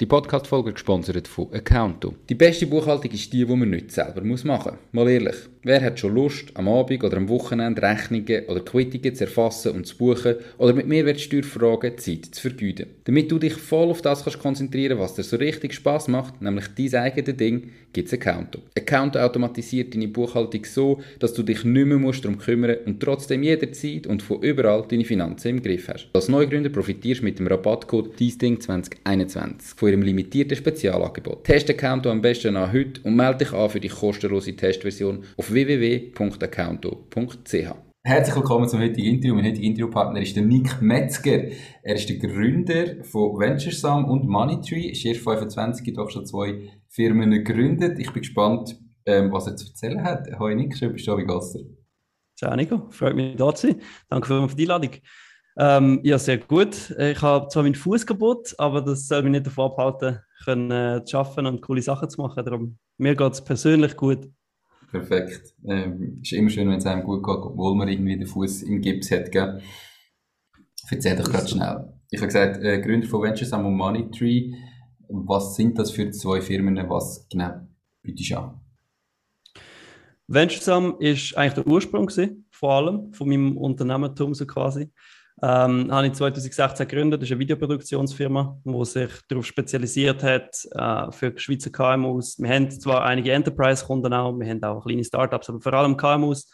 Die Podcast-Folge gesponsert von Accounto. Die beste Buchhaltung ist die, die man nicht selber machen muss. Mal ehrlich, wer hat schon Lust, am Abend oder am Wochenende Rechnungen oder Quittungen zu erfassen und zu buchen oder mit Mehrwertsteuerfragen Zeit zu vergeuden? Damit du dich voll auf das kannst konzentrieren was dir so richtig Spaß macht, nämlich dein eigenes Ding, gibt es Accounto. Accounto automatisiert deine Buchhaltung so, dass du dich nicht mehr musst darum kümmern und trotzdem jederzeit und von überall deine Finanzen im Griff hast. Als Neugründer profitierst du mit dem Rabattcode DIESDING2021 von ihrem limitierten Spezialangebot. Test Accounto am besten an heute und melde dich an für die kostenlose Testversion auf www.accounto.ch. Herzlich willkommen zum heutigen Interview. Mein heutiger Interviewpartner ist der Nick Metzger. Er ist der Gründer von Venturesum und Moneytree. Ist erst 25, doch schon zwei Firmen gegründet. Ich bin gespannt, ähm, was er zu erzählen hat. Hallo Nick, schön bist du da, wie geht's dir? Ciao Nico, freut mich da zu sein. Danke für die Einladung. Ähm, ja, sehr gut. Ich habe zwar meinen Fuß kaputt, aber das soll mich nicht davon abhalten, können, äh, zu arbeiten und coole Sachen zu machen. Darum, mir geht es persönlich gut. Perfekt. Ähm, ist immer schön, wenn es einem gut geht, obwohl man irgendwie den Fuß im Gips hat. Gell? Erzähl doch gerade schnell. Ich habe gesagt, äh, Gründer von Ventures und Money Tree. Was sind das für zwei Firmen? Was genau bietest du an? Venturesum ist eigentlich der Ursprung gewesen, vor allem von meinem Unternehmertum so quasi. Ähm, habe ich 2016 gegründet. Das ist eine Videoproduktionsfirma, die sich darauf spezialisiert hat äh, für Schweizer KMUs. Wir haben zwar einige Enterprise-Kunden auch, wir haben auch kleine Startups, aber vor allem KMUs.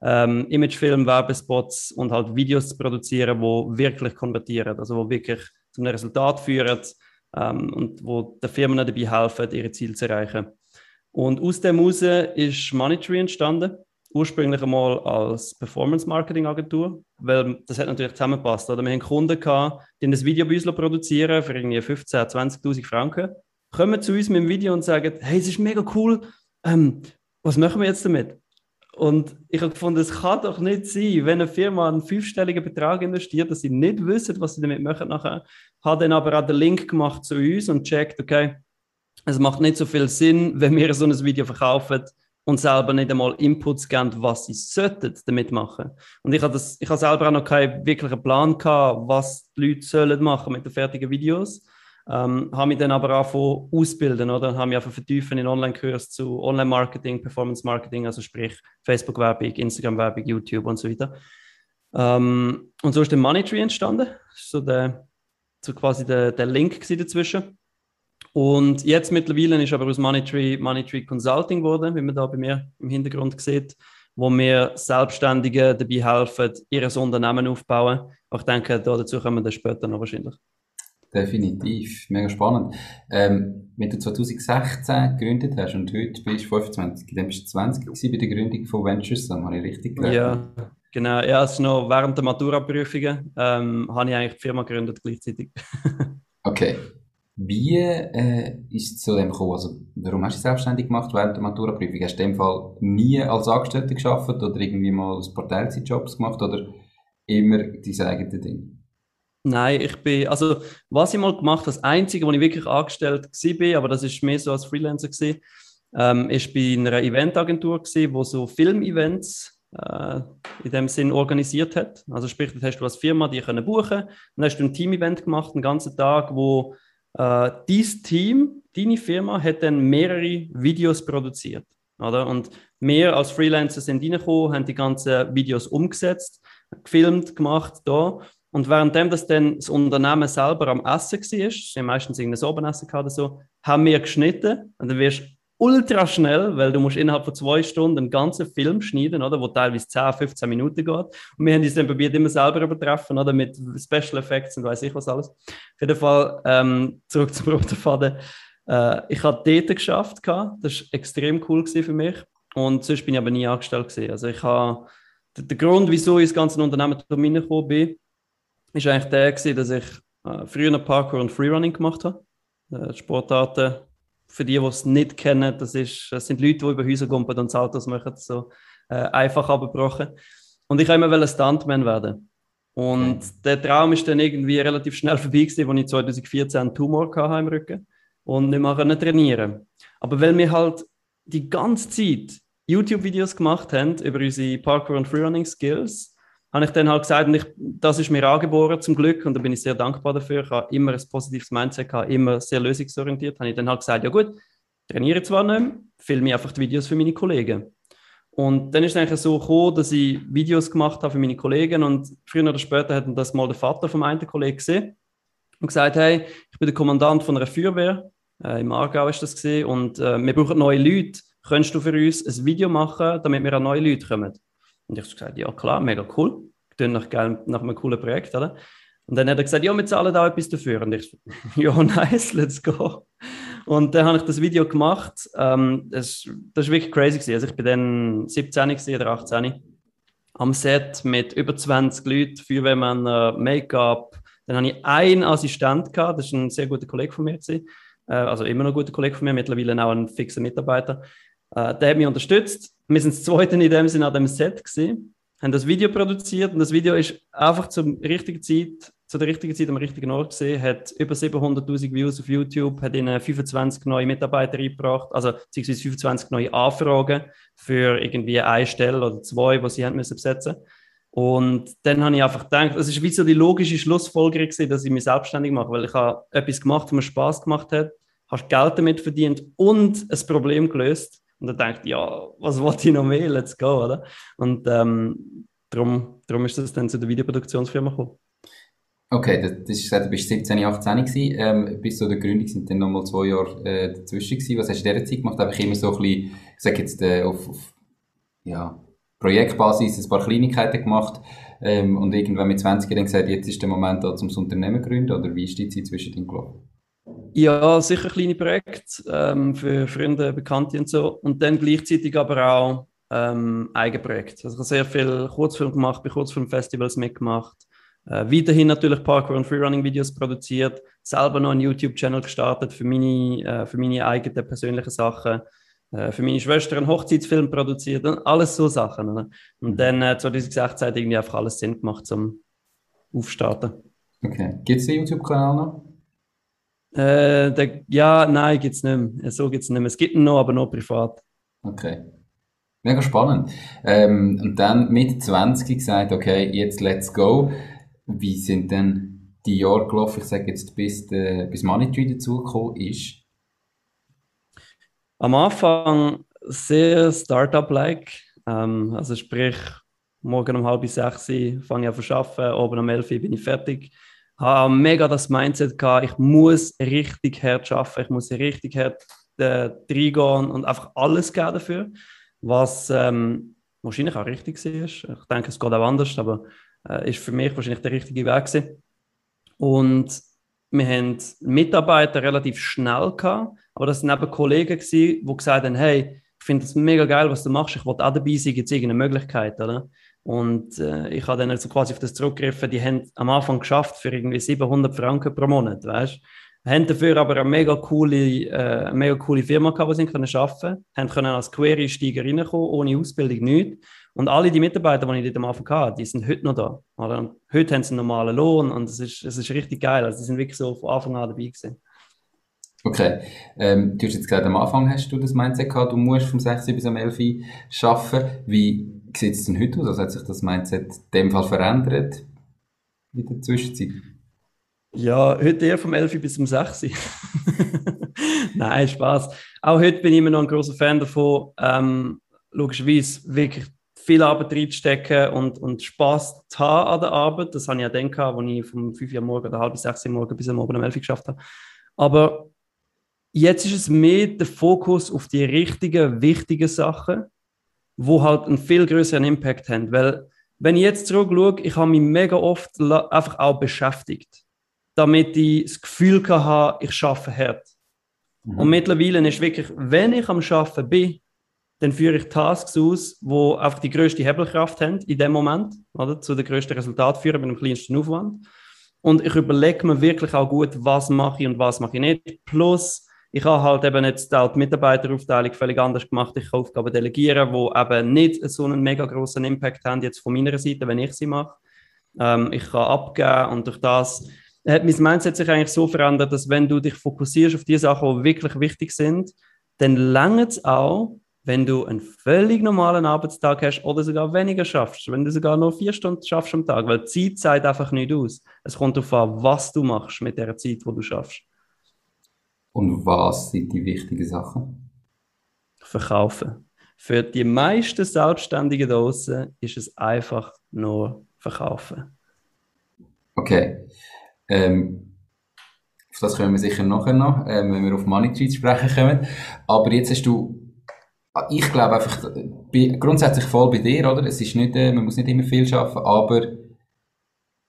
Ähm, Imagefilm, Werbespots und halt Videos zu produzieren, die wirklich konvertieren, also wo wirklich zu einem Resultat führen ähm, und wo den Firmen dabei helfen, ihre Ziele zu erreichen. Und aus dem heraus ist Monetary entstanden ursprünglich einmal als Performance-Marketing-Agentur, weil das hat natürlich zusammengepasst. Oder? Wir haben Kunden gehabt, die ein Video bei uns produzieren für irgendwie 15.000, 20.000 Franken, kommen zu uns mit dem Video und sagen, hey, es ist mega cool, ähm, was machen wir jetzt damit? Und ich habe gefunden, es kann doch nicht sein, wenn eine Firma einen fünfstelligen Betrag investiert, dass sie nicht wissen, was sie damit machen nachher. Hat dann aber auch den Link gemacht zu uns und checkt, okay, es macht nicht so viel Sinn, wenn wir so ein Video verkaufen, und selber nicht einmal Inputs geben, was sie sollten damit machen. Und ich habe ich habe selber auch noch keinen wirklichen Plan gehabt, was die Leute sollen machen mit den fertigen Videos. Ähm, habe mich dann aber angefangen ausbilden, oder? Habe mich einfach vertiefen in Online-Kurs zu Online-Marketing, Performance-Marketing, also sprich Facebook-Werbung, Instagram-Werbung, YouTube und so weiter. Ähm, und so ist der Money Tree entstanden. So, der, so quasi der, der Link dazwischen. Und jetzt mittlerweile ist aber aus Moneytree Moneytree Consulting geworden, wie man da bei mir im Hintergrund sieht, wo wir Selbstständigen dabei helfen, ihr Unternehmen aufzubauen. ich denke, da dazu kommen wir später noch wahrscheinlich. Definitiv, mega spannend. Ähm, wenn du 2016 gegründet hast und heute bist du 25, dann bist du 20 bei der Gründung von Ventures, habe ich richtig gelernt? Ja, genau. Ja, also noch während der Matura-Prüfungen ähm, habe ich eigentlich die Firma gegründet gleichzeitig. okay, wie äh, ist es zu dem gekommen? Also, warum hast du dich selbstständig gemacht während der Maturaprüfung? Hast du in dem Fall nie als Angestellter geschafft oder irgendwie mal als Portalzeitjobs gemacht oder immer dein eigenes Ding? Nein, ich bin, also was ich mal gemacht habe, das Einzige, wo ich wirklich angestellt war, aber das ist mehr so als Freelancer gewesen, ähm, ist bei einer Eventagentur gewesen, wo so Filmevents äh, in dem Sinn organisiert hat. Also sprich, das hast du als Firma die können buchen, dann hast du ein Team-Event gemacht, einen ganzen Tag, wo äh, dieses Team, deine Firma, hat dann mehrere Videos produziert. Oder? Und wir als Freelancer sind reingekommen, haben die ganzen Videos umgesetzt, gefilmt, gemacht da. Und währenddem das dann das Unternehmen selber am Essen war, sie meistens irgendein Obenessen oder so, haben wir geschnitten. Und dann wirst ultra schnell, weil du musst innerhalb von zwei Stunden einen ganzen Film schneiden, oder, wo teilweise 10, 15 Minuten geht. Und wir haben uns dann probiert, immer selber übertreffen, oder, mit Special Effects und weiß ich was alles. Auf jeden Fall, ähm, zurück zum roten Faden. Äh, ich habe dort geschafft, das war extrem cool für mich. Und sonst bin ich aber nie angestellt gewesen. Also ich habe, der, Grund, wieso ich ins ganze Unternehmen reingekommen bin, ist eigentlich der gewesen, dass ich äh, früher Parkour und Freerunning gemacht habe. Äh, Sportarten, für die, die es nicht kennen, das, ist, das sind Leute, die über Häuser gumpen und Saltos machen, so äh, einfach abgebrochen. Und ich wollte immer Stuntman werden. Und okay. der Traum ist dann irgendwie relativ schnell vorbei gewesen, als ich 2014 einen Tumor hatte im Rücken und nicht mehr trainieren Aber weil wir halt die ganze Zeit YouTube-Videos gemacht haben über unsere Parkour- und Freerunning-Skills, habe ich dann halt gesagt, und ich, das ist mir angeboren zum Glück und da bin ich sehr dankbar dafür. Ich habe immer ein positives Mindset, gehabt, immer sehr lösungsorientiert. Habe ich dann halt gesagt, ja gut, trainiere zwar nicht filme einfach die Videos für meine Kollegen. Und dann ist es eigentlich so gekommen, dass ich Videos gemacht habe für meine Kollegen und früher oder später hat das mal der Vater vom einen Kollegen gesehen und gesagt, hey, ich bin der Kommandant von einer Feuerwehr, äh, im Aargau ist das gesehen und äh, wir brauchen neue Leute. Könntest du für uns ein Video machen, damit wir an neue Leute kommen? Und ich habe gesagt, ja klar, mega cool. Klingt nach, nach einem coolen Projekt, oder? Und dann hat er gesagt, ja, wir zahlen da etwas dafür. Und ich, ja, nice, let's go. Und dann habe ich das Video gemacht. Ähm, das, war wirklich crazy. Gewesen. Also ich bin dann 17 oder 18 am Set mit über 20 Leuten, Feuerwehrmänner, Make-up. Dann habe ich einen Assistent gehabt, das war ein sehr guter Kollege von mir. Gewesen. Äh, also immer noch ein guter Kollege von mir, mittlerweile auch ein fixer Mitarbeiter. Äh, der hat mich unterstützt. Wir sind das zweite in dem Sinne an dem Set gewesen, haben das Video produziert und das Video ist einfach zur richtigen Zeit, zu der richtigen Zeit am richtigen Ort gesehen, hat über 700.000 Views auf YouTube, hat ihnen 25 neue Mitarbeiter eingebracht, also beziehungsweise 25 neue Anfragen für irgendwie eine Stelle oder zwei, die sie haben müssen besetzen. Und dann habe ich einfach gedacht, es ist wie so die logische Schlussfolgerung gewesen, dass ich mich selbstständig mache, weil ich habe etwas gemacht, was mir Spaß gemacht hat, habe Geld damit verdient und ein Problem gelöst und dann denkt, ja, was wollte ich noch mehr? Let's go, oder? Und ähm, darum, darum ist das dann zu der Videoproduktionsfirma gekommen. Okay, das, das ist du bist 17, 18 gewesen. Ähm, bis zu der Gründung sind dann nochmal zwei Jahre äh, dazwischen gewesen. Was hast du in dieser Zeit gemacht? Einfach immer so ein bisschen, ich jetzt, äh, auf, auf ja, Projektbasis ein paar Kleinigkeiten gemacht ähm, und irgendwann mit 20 dann gesagt, jetzt ist der Moment da, zum Unternehmen zu gründen? Oder wie ist die Zeit zwischen den gelaufen? Ja, sicher kleine Projekte ähm, für Freunde, Bekannte und so. Und dann gleichzeitig aber auch ähm, Eigenprojekte. Also ich habe sehr viel Kurzfilm gemacht, bei Kurzfilmfestivals mitgemacht. Äh, weiterhin natürlich Parkour- und Freerunning-Videos produziert. Selber noch einen YouTube-Channel gestartet für meine, äh, für meine eigenen persönlichen Sachen. Äh, für meine Schwester einen Hochzeitsfilm produziert und alles so Sachen. Oder? Und mhm. dann äh, 2016 hat irgendwie einfach alles Sinn gemacht zum Aufstarten. Okay. Gibt es den YouTube-Kanal noch? Äh, der, ja, nein, gibt es nicht mehr. So gibt es nicht mehr. Es gibt ihn noch, aber nur privat. Okay. Mega spannend. Ähm, und dann mit 20 gesagt, okay, jetzt let's go. Wie sind denn die Jahre gelaufen? Ich sage jetzt, bis, der, bis Money Tree dazugekommen ist. Am Anfang sehr Startup-like. Ähm, also sprich, morgen um halb sechs fange ich an zu arbeiten, oben um elf bin ich fertig habe mega das Mindset gehabt, ich muss richtig hart arbeiten, ich muss richtig hart äh, reingehen und einfach alles geben dafür, was ähm, wahrscheinlich auch richtig war. Ich denke, es geht auch anders, aber äh, ist für mich wahrscheinlich der richtige Weg gewesen. Und wir haben Mitarbeiter relativ schnell gehabt, aber das waren eben Kollegen gewesen, die gesagt haben, hey, ich finde es mega geil, was du machst, ich will auch dabei sein, gibt es irgendeine Möglichkeit, oder? Und äh, ich habe dann also quasi auf das zurückgegriffen, die haben am Anfang geschafft für irgendwie 700 Franken pro Monat, weißt haben dafür aber eine mega coole, äh, eine mega coole Firma gehabt, die sie arbeiten konnten. Haben können als Query-Steiger reinkommen, ohne Ausbildung, nichts. Und alle die Mitarbeiter, die ich dort am Anfang hatte, die sind heute noch da. Oder? Heute haben sie einen normalen Lohn und es ist, ist richtig geil. Also, die sind wirklich so von Anfang an dabei gewesen. Okay. Ähm, du hast jetzt gesagt, am Anfang hast du das Mindset gehabt, du musst vom 6 bis am 11 arbeiten. Wie sieht es denn heute aus? Also hat sich das Mindset in dem Fall verändert in der Zwischenzeit? Ja, heute eher vom 11 bis zum 6. Nein, Spaß. Auch heute bin ich immer noch ein großer Fan davon, ähm, logischerweise wirklich viel Arbeit reinzustecken und, und Spaß zu haben an der Arbeit. Das habe ich ja dann als ich vom 5 Uhr morgen oder halb bis 6 Uhr morgen bis am Abend um 11 Uhr geschafft habe. Aber jetzt ist es mehr der Fokus auf die richtigen, wichtigen Sachen wo halt einen viel größeren Impact haben. Weil, wenn ich jetzt zurückschaue, ich habe mich mega oft einfach auch beschäftigt, damit ich das Gefühl habe, ich schaffe hart. Mhm. Und mittlerweile ist wirklich, wenn ich am Schaffen bin, dann führe ich Tasks aus, wo einfach die größte Hebelkraft haben in dem Moment, oder? Zu dem größten Resultat führen mit dem kleinsten Aufwand. Und ich überlege mir wirklich auch gut, was mache ich und was mache ich nicht. Plus, ich habe halt eben jetzt auch die Mitarbeiteraufteilung völlig anders gemacht. Ich kann Aufgaben delegieren, die eben nicht so einen mega großen Impact haben, jetzt von meiner Seite, wenn ich sie mache. Ähm, ich kann abgeben und durch das hat mein Mindset sich eigentlich so verändert, dass wenn du dich fokussierst auf die Sachen, die wirklich wichtig sind, dann langt es auch, wenn du einen völlig normalen Arbeitstag hast oder sogar weniger schaffst, wenn du sogar nur vier Stunden schaffst am Tag, weil die Zeit zeigt einfach nicht aus. Es kommt darauf an, was du machst mit der Zeit, die du schaffst. Und was sind die wichtigen Sachen? Verkaufen. Für die meisten Selbstständigen draußen ist es einfach nur verkaufen. Okay. Ähm, auf das kommen wir sicher nachher noch, ähm, wenn wir auf Money Treat sprechen kommen. Aber jetzt hast du, ich glaube einfach, grundsätzlich voll bei dir, oder? Es ist nicht, äh, man muss nicht immer viel schaffen, aber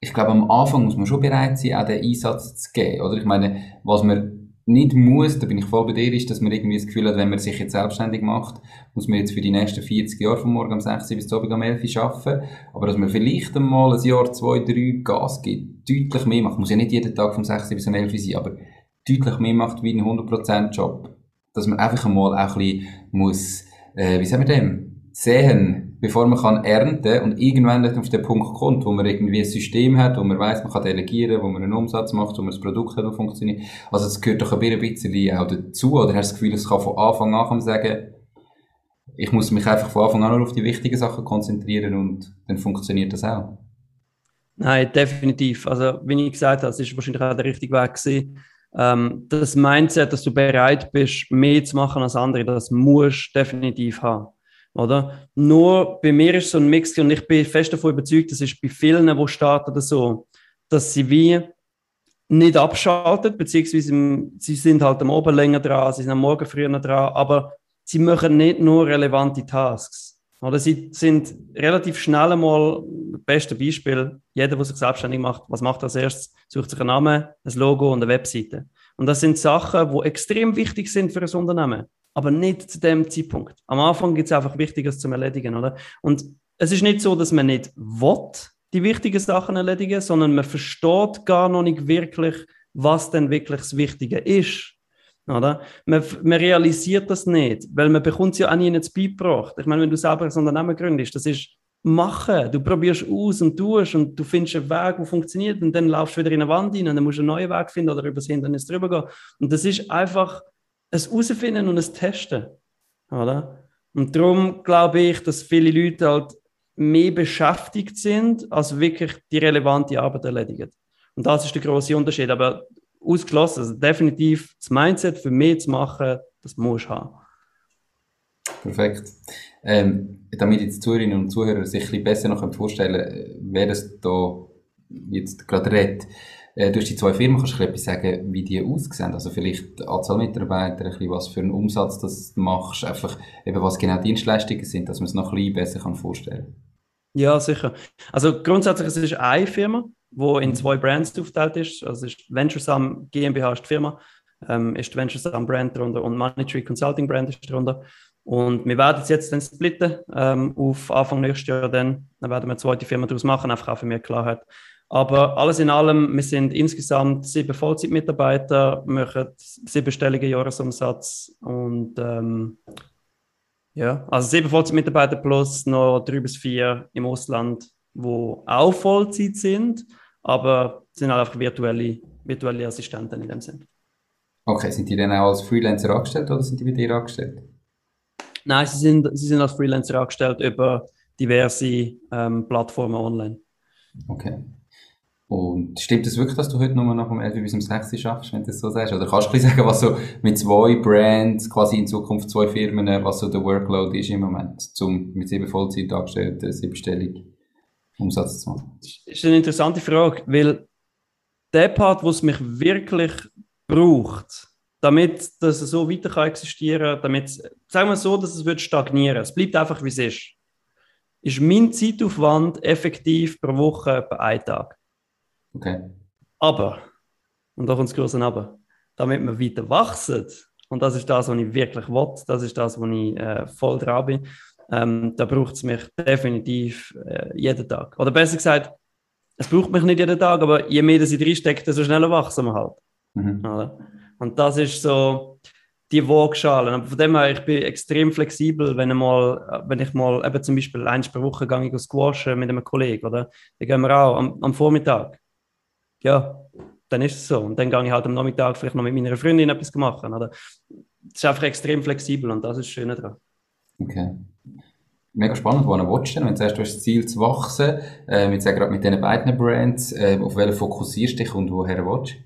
ich glaube, am Anfang muss man schon bereit sein, auch den Einsatz zu geben, oder? Ich meine, was man nicht muss, da bin ich voll bei dir, ist, dass man irgendwie das Gefühl hat, wenn man sich jetzt selbstständig macht, muss man jetzt für die nächsten 40 Jahre von morgen um 6 bis Abend um 11 Uhr arbeiten. Aber dass man vielleicht einmal ein Jahr, zwei, drei Gas gibt, deutlich mehr macht, muss ja nicht jeden Tag vom 6 bis um 11 Uhr sein, aber deutlich mehr macht wie ein 100% Job. Dass man einfach einmal auch ein bisschen muss, äh, wie sagen wir dem, sehen, bevor man kann ernten und irgendwann nicht auf den Punkt kommt, wo man irgendwie ein System hat, wo man weiß, man kann delegieren, wo man einen Umsatz macht, wo man das Produkt hat, das funktioniert. Also das gehört doch ein bisschen auch dazu, oder hast du das Gefühl, es kann von Anfang an sagen, ich muss mich einfach von Anfang an nur auf die wichtigen Sachen konzentrieren und dann funktioniert das auch? Nein, definitiv. Also, wie ich gesagt habe, das ist wahrscheinlich auch der richtige Weg gewesen. Ähm, das Mindset, dass du bereit bist, mehr zu machen als andere, das musst du definitiv haben. Oder? Nur bei mir ist so ein Mix und ich bin fest davon überzeugt, das ist bei vielen, die starten so, dass sie wie nicht abschalten, beziehungsweise sie sind halt am Abend länger dran, sie sind am Morgen früher dran, aber sie machen nicht nur relevante Tasks. Oder sie sind relativ schnell einmal, beste Beispiel, jeder, der sich selbstständig macht, was macht er als erstes? Sucht sich einen Namen, ein Logo und eine Webseite. Und das sind Sachen, die extrem wichtig sind für ein Unternehmen aber nicht zu dem Zeitpunkt. Am Anfang gibt es einfach Wichtiges zum Erledigen, oder? Und es ist nicht so, dass man nicht will, die wichtigen Sachen erledigen, sondern man versteht gar noch nicht wirklich, was denn wirklich das Wichtige ist. Oder? Man, man realisiert das nicht, weil man bekommt es ja auch nie ins beigebracht. Ich meine, wenn du selber ein Unternehmen gründest, das ist machen. Du probierst aus und tust und du findest einen Weg, der funktioniert und dann laufst du wieder in eine Wand rein und dann musst du einen neuen Weg finden oder übers Hindernis drüber gehen. Und das ist einfach es herausfinden und es testen. Oder? Und darum glaube ich, dass viele Leute halt mehr beschäftigt sind, als wirklich die relevante Arbeit erledigen. Und das ist der große Unterschied. Aber ausgeschlossen, also definitiv das Mindset für mehr zu machen, das muss du haben. Perfekt. Ähm, damit jetzt Zuhörerinnen und Zuhörer sich ein bisschen besser noch vorstellen können, wer das da jetzt gerade redet. Äh, du hast die zwei Firmen, kannst du etwas sagen, wie die aussehen? Also vielleicht Anzahl Mitarbeiter, ein bisschen was für einen Umsatz das du machst, einfach eben was genau Dienstleistungen sind, dass man es noch ein bisschen besser kann vorstellen kann. Ja, sicher. Also grundsätzlich es ist eine Firma, die in zwei Brands aufgeteilt ist. Also ist Venturesum GmbH ist die Firma, ähm, ist Venturesum Brand darunter und Moneytree Consulting Brand ist darunter. Und wir werden es jetzt dann splitten ähm, auf Anfang nächstes Jahr. Dann, dann werden wir eine zweite Firma daraus machen, einfach auch für mehr Klarheit. Aber alles in allem, wir sind insgesamt sieben Vollzeitmitarbeiter, machen siebenstelligen Jahresumsatz und ähm, ja, also sieben Vollzeitmitarbeiter plus noch drei bis vier im Ausland, wo auch Vollzeit sind, aber sind halt einfach virtuelle, virtuelle Assistenten in dem Sinn. Okay, sind die dann auch als Freelancer angestellt oder sind die bei dir angestellt? Nein, sie sind, sie sind als Freelancer angestellt über diverse ähm, Plattformen online. Okay. Und stimmt es das wirklich, dass du heute nur noch vom 11 bis um 6 schaffst, wenn du das so sagst? Oder kannst du ein sagen, was so mit zwei Brands, quasi in Zukunft zwei Firmen, was so der Workload ist im Moment, um mit sieben Vollzeitangestellten siebenstellig Umsatz zu machen? Das ist eine interessante Frage, weil der Part, wo es mich wirklich braucht, damit das so weiter kann existieren, damit, sagen wir so, dass es wird stagnieren. Es bleibt einfach, wie es ist. Ist mein Zeitaufwand effektiv pro Woche etwa ein Tag. Okay. Aber, und da kommt das große Aber, damit wir weiter wachsen, und das ist das, was ich wirklich will, das ist das, wo ich äh, voll dran bin, ähm, da braucht es mich definitiv äh, jeden Tag. Oder besser gesagt, es braucht mich nicht jeden Tag, aber je mehr dass ich reinstecke, desto schneller wachsen wir halt. Mhm. Und das ist so die Waagschale. Aber von dem her, ich bin extrem flexibel, wenn, mal, wenn ich mal eben zum Beispiel eins pro Woche gehe ich squashen mit einem Kollegen, oder? Dann gehen wir auch am, am Vormittag. Ja, dann ist es so. Und dann gehe ich halt am Nachmittag vielleicht noch mit meiner Freundin etwas machen. Oder? Es ist einfach extrem flexibel und das ist das Schöne daran. Okay. Mega spannend, wo du willst? Wenn du sagst, du hast das Ziel zu wachsen, äh, jetzt gerade mit diesen beiden Brands, äh, auf welche fokussierst du dich und woher willst du?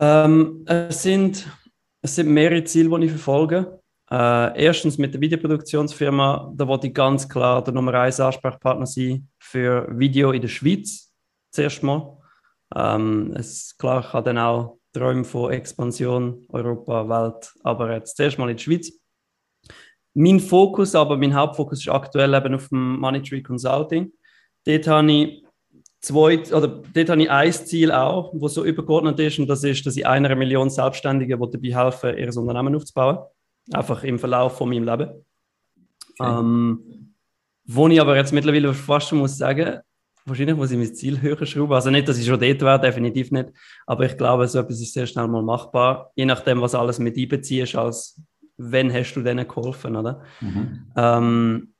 Ähm, es, sind, es sind mehrere Ziele, die ich verfolge. Äh, erstens mit der Videoproduktionsfirma, da wollte ich ganz klar der Nummer 1 Ansprechpartner sein für Video in der Schweiz, zuerst mal. Ähm, es, klar, ich habe dann auch Träume von Expansion, Europa, Welt, aber jetzt zuerst mal in der Schweiz. Mein Fokus, aber mein Hauptfokus ist aktuell eben auf dem Money Tree Consulting. Dort habe ich zwei, oder dort habe ich ein Ziel auch, das so übergeordnet ist, und das ist, dass ich einer Million Selbstständigen dabei helfen ihr Unternehmen aufzubauen. Einfach im Verlauf von meinem Leben. Okay. Ähm, wo ich aber jetzt mittlerweile fast muss sagen, wahrscheinlich muss ich mein Ziel höher schrauben. Also nicht, dass ich schon dort wäre, definitiv nicht. Aber ich glaube, so etwas ist sehr schnell mal machbar, je nachdem, was alles mit einbeziehst, als wenn hast du denen geholfen, oder? Mhm. Ähm,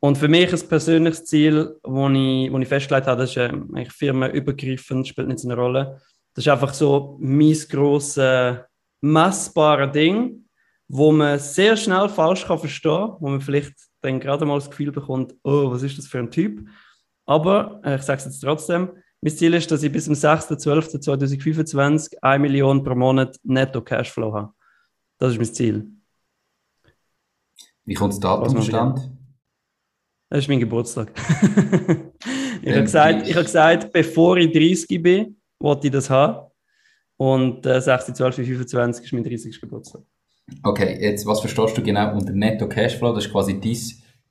und für mich ein persönliches Ziel, das ich, ich festgelegt habe, das ist äh, eigentlich firmenübergreifend, spielt nicht so eine Rolle. Das ist einfach so mein grosses, messbares Ding, wo man sehr schnell falsch kann verstehen kann, wo man vielleicht dann gerade mal das Gefühl bekommt, oh, was ist das für ein Typ? Aber, äh, ich sage es jetzt trotzdem, mein Ziel ist, dass ich bis zum 6.12.2025 1 Million pro Monat netto Cashflow habe. Das ist mein Ziel. Wie kommt das Datum zustande? Das ist mein Geburtstag. ich habe gesagt, hab gesagt, bevor ich 30 bin, wollte ich das haben. Und äh, 6. 12. 25 ist mein 30. Geburtstag. Okay, jetzt was verstehst du genau unter Netto Cashflow? Das ist quasi dein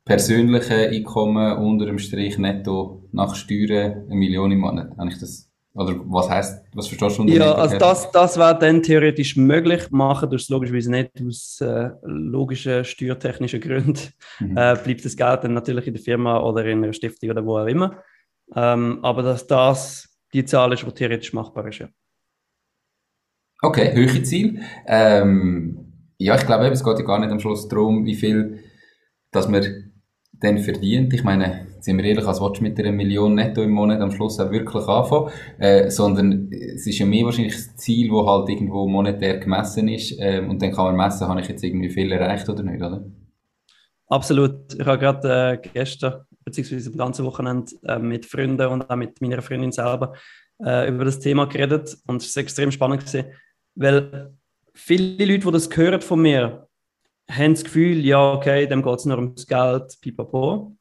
persönliche Einkommen unter dem Strich netto nach Steuern eine Million im Monat. Habe ich das oder was heißt, was verstehst du unter Ja, also das, das wäre dann theoretisch möglich. Machen du es logischerweise nicht aus äh, logischen steuertechnischen Gründen. Mhm. Äh, bleibt das Geld dann natürlich in der Firma oder in einer Stiftung oder wo auch immer. Ähm, aber dass das die Zahl ist, die theoretisch machbar ist, ja. Okay, höhere Ziel. Ähm, ja, ich glaube, es geht ja gar nicht am Schluss darum, wie viel dass man dann verdient. Ich meine, sind wir ehrlich, als willst du mit einer Million netto im Monat am Schluss auch wirklich anfangen, äh, sondern es ist ja mehr wahrscheinlich das Ziel, das halt irgendwo monetär gemessen ist äh, und dann kann man messen, habe ich jetzt irgendwie viel erreicht oder nicht, oder? Absolut. Ich habe gerade äh, gestern, beziehungsweise am ganzen Wochenende äh, mit Freunden und auch mit meiner Freundin selber äh, über das Thema geredet und es war extrem spannend gewesen, weil viele Leute, die das hören von mir, haben das Gefühl, ja, okay, dem geht es nur ums Geld, pipapo.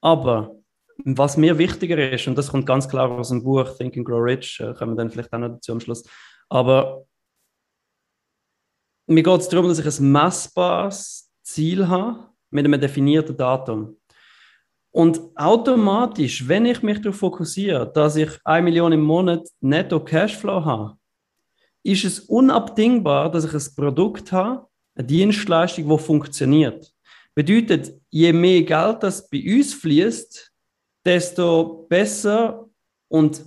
Aber was mir wichtiger ist, und das kommt ganz klar aus dem Buch Think and Grow Rich, äh, kommen wir dann vielleicht auch noch dazu am Schluss, aber mir geht es darum, dass ich ein messbares Ziel habe mit einem definierten Datum. Und automatisch, wenn ich mich darauf fokussiere, dass ich 1 Million im Monat netto Cashflow habe, ist es unabdingbar, dass ich ein Produkt habe, eine Dienstleistung, die funktioniert. Bedeutet, je mehr Geld das bei uns fließt, desto besser und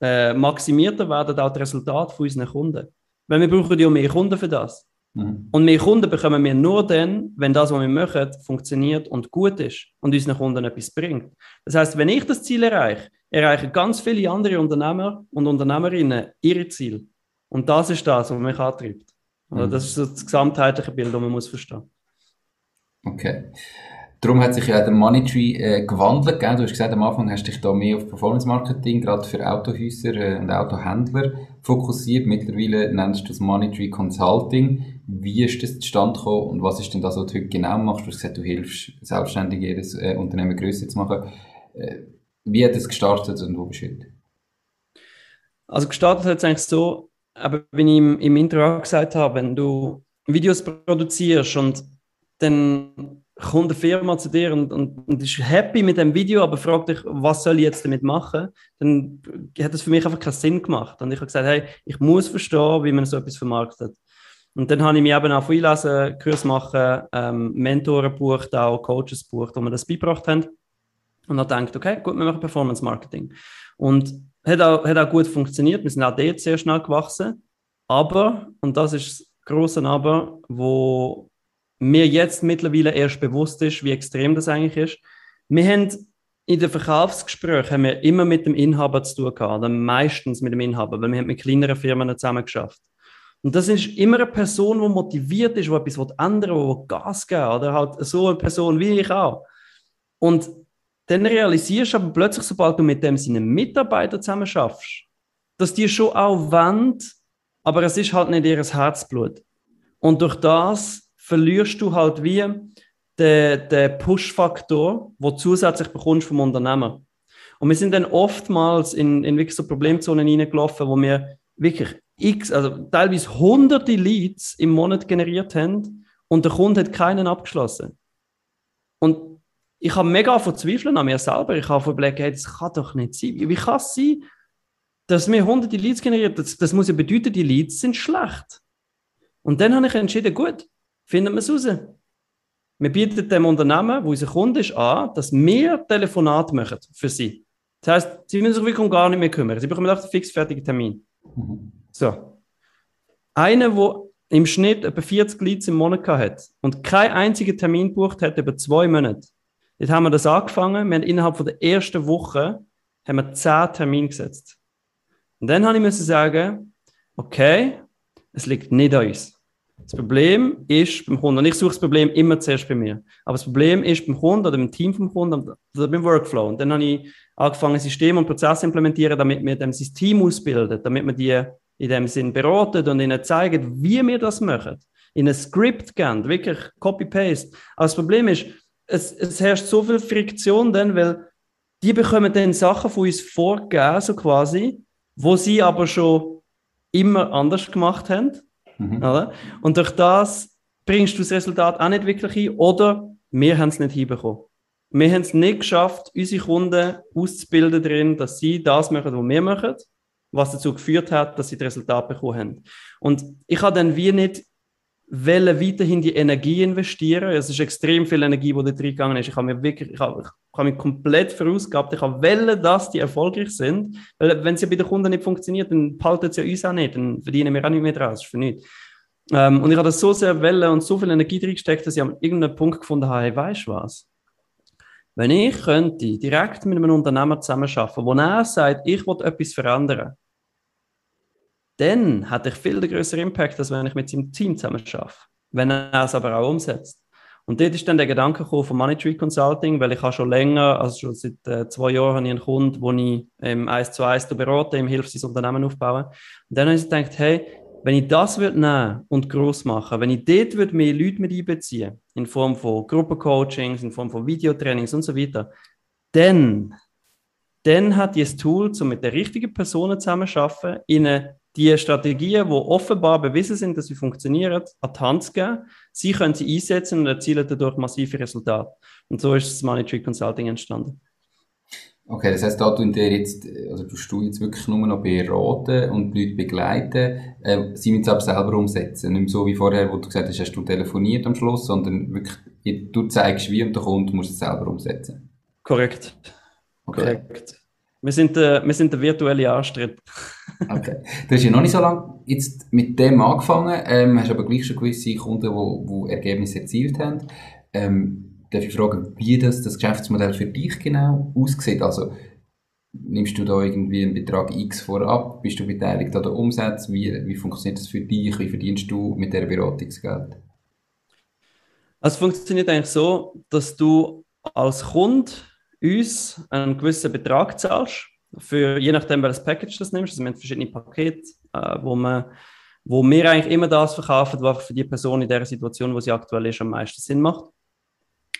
äh, maximierter werden auch die Resultate von unseren Kunden. Weil wir brauchen ja mehr Kunden für das. Mhm. Und mehr Kunden bekommen wir nur dann, wenn das, was wir machen, funktioniert und gut ist und unseren Kunden etwas bringt. Das heißt, wenn ich das Ziel erreiche, erreichen ganz viele andere Unternehmer und Unternehmerinnen ihre Ziel. Und das ist das, was mich antreibt. Also das ist so das gesamtheitliche Bild, das man muss verstehen Okay. Darum hat sich ja der Money Tree äh, gewandelt. Gell? Du hast gesagt, am Anfang hast du dich da mehr auf Performance Marketing, gerade für Autohäuser äh, und Autohändler fokussiert. Mittlerweile nennst du das Money Tree Consulting. Wie ist das zustande gekommen und was ist denn das, was du heute genau machst? Du hast gesagt, du hilfst selbstständig jedes äh, Unternehmen größer zu machen. Äh, wie hat es gestartet und wo bist du heute? Also gestartet hat es eigentlich so, aber wie ich im, im Intro auch gesagt habe, wenn du Videos produzierst und dann kommt eine Firma zu dir und, und, und ist happy mit dem Video, aber fragt dich, was soll ich jetzt damit machen, dann hat das für mich einfach keinen Sinn gemacht. Und ich habe gesagt, hey, ich muss verstehen, wie man so etwas vermarktet. Und dann habe ich mich eben auch einlesen, Kurs machen, ähm, Mentoren bucht, auch Coaches bucht, wo mir das beigebracht haben. Und dann denkt, okay, gut, wir machen Performance Marketing. Und hat auch, hat auch gut funktioniert. Wir sind auch dort sehr schnell gewachsen. Aber, und das ist das große Aber, wo mir jetzt mittlerweile erst bewusst ist, wie extrem das eigentlich ist. Wir haben in den Verkaufsgesprächen haben wir immer mit dem Inhaber zu tun gehabt, oder meistens mit dem Inhaber, weil wir haben mit kleineren Firmen zusammen geschafft. Und das ist immer eine Person, die motiviert ist, die etwas ändern will, die Gas geben oder halt so eine Person wie ich auch. Und dann realisierst du aber plötzlich, sobald du mit dem seinen Mitarbeitern zusammen schaffst, dass die schon auch wollen, aber es ist halt nicht ihr Herzblut. Und durch das verlierst du halt wie den, den Push-Faktor, du zusätzlich bekommst vom Unternehmer. Und wir sind dann oftmals in, in wirklich so Problemzonen reingelaufen, wo wir wirklich x, also teilweise hunderte Leads im Monat generiert haben und der Kunde hat keinen abgeschlossen. Und ich habe mega verzweifeln an mir selber. Ich habe überlegt, hey, das kann doch nicht sein. Wie kann es sein, dass wir hunderte Leads generiert? Das, das muss ja bedeuten, die Leads sind schlecht. Und dann habe ich entschieden, gut, finden wir es raus. Wir bieten dem Unternehmen, wo unser Kunde ist, an, dass wir Telefonat machen für sie. Das heißt, sie müssen sich wirklich um gar nicht mehr kümmern. Sie bekommen auch einen fix fertigen Termin. So. Einer, der im Schnitt etwa 40 Leads im Monat hat und keinen einzigen Termin gebucht hat über zwei Monate. Jetzt haben wir das angefangen. Wir haben innerhalb von der ersten Woche haben wir 10 Termine gesetzt. Und dann habe ich müssen sagen, okay, es liegt nicht an uns. Das Problem ist beim Kunden, und ich suche das Problem immer zuerst bei mir, aber das Problem ist beim Kunden oder beim Team vom Kunden oder beim Workflow. Und dann habe ich angefangen, Systeme und Prozesse zu implementieren, damit wir dem System ausbilden, damit wir die in dem Sinn beraten und ihnen zeigen, wie wir das machen. In ein Skript gehen, wirklich Copy-Paste. Aber das Problem ist, es, es herrscht so viel Friktion dann, weil die bekommen dann Sachen von uns vorgegeben, so quasi, wo sie aber schon immer anders gemacht haben. Mhm. Oder? Und durch das bringst du das Resultat auch nicht wirklich hin oder wir haben es nicht hinbekommen. Wir haben es nicht geschafft, unsere Kunden auszubilden darin, dass sie das machen, was wir machen, was dazu geführt hat, dass sie das Resultat bekommen haben. Und ich habe dann wie nicht wollen weiterhin die Energie investieren. Es ist extrem viel Energie, die da reingegangen ist. Ich habe mir wirklich, ich habe, ich habe mich komplett vorausgehabt. Ich habe wollen, dass die erfolgreich sind. Weil, wenn es ja bei den Kunden nicht funktioniert, dann behalten sie ja uns auch nicht. Dann verdienen wir auch nicht mehr draus. Für nichts. Ähm, und ich habe das so sehr wollen und so viel Energie drin gesteckt, dass ich an irgendeinem Punkt gefunden habe, hey, weißt du was? Wenn ich könnte direkt mit einem Unternehmer zusammenarbeiten, wo er sagt, ich will etwas verändern, dann hat ich viel größeren Impact, als wenn ich mit seinem Team zusammen arbeite. Wenn er es aber auch umsetzt. Und dort ist dann der Gedanke gekommen von Money Tree Consulting, weil ich habe schon länger, also schon seit äh, zwei Jahren, habe ich einen Kunden, wo ich ähm, eins zu eins berate, ihm hilft, sein Unternehmen aufbauen. Und dann habe ich gedacht, hey, wenn ich das würde nehmen und groß machen, wenn ich dort würde mehr Leute mit einbeziehen, in Form von Gruppencoachings, in Form von Videotrainings und so weiter, dann, dann hat dieses Tool, um mit den richtigen Personen zusammenzuarbeiten, ihnen die Strategien, die offenbar bewiesen sind, dass sie funktionieren, an die Hand zu geben. Sie können sie einsetzen und erzielen dadurch massive Resultate. Und so ist das Money Tree Consulting entstanden. Okay, das heißt, da tun dir jetzt, also tust du jetzt wirklich nur noch beraten und die Leute begleiten, äh, sie müssen es aber selber umsetzen. Nicht so wie vorher, wo du gesagt hast, hast du telefoniert am Schluss, sondern wirklich, du zeigst wie und der Kunde muss es selber umsetzen. Korrekt. Okay. Korrekt. Wir sind der, wir sind der virtuelle Anstritt. okay. Du hast ja noch nicht so lange jetzt mit dem angefangen, ähm, hast aber gleich schon gewisse Kunden, die, Ergebnisse erzielt haben. Ähm, darf ich fragen, wie das, das Geschäftsmodell für dich genau aussieht? Also, nimmst du da irgendwie einen Betrag X vorab? Bist du beteiligt an der Umsatz? Wie, wie funktioniert das für dich? Wie verdienst du mit der Beratungsgeld? Also, es funktioniert eigentlich so, dass du als Kunde uns einen gewissen Betrag zahlst, für, je nachdem, welches Package du nimmst. Also wir haben verschiedene Pakete, äh, wo, man, wo wir eigentlich immer das verkaufen, was für die Person in der Situation, wo sie aktuell ist, am meisten Sinn macht.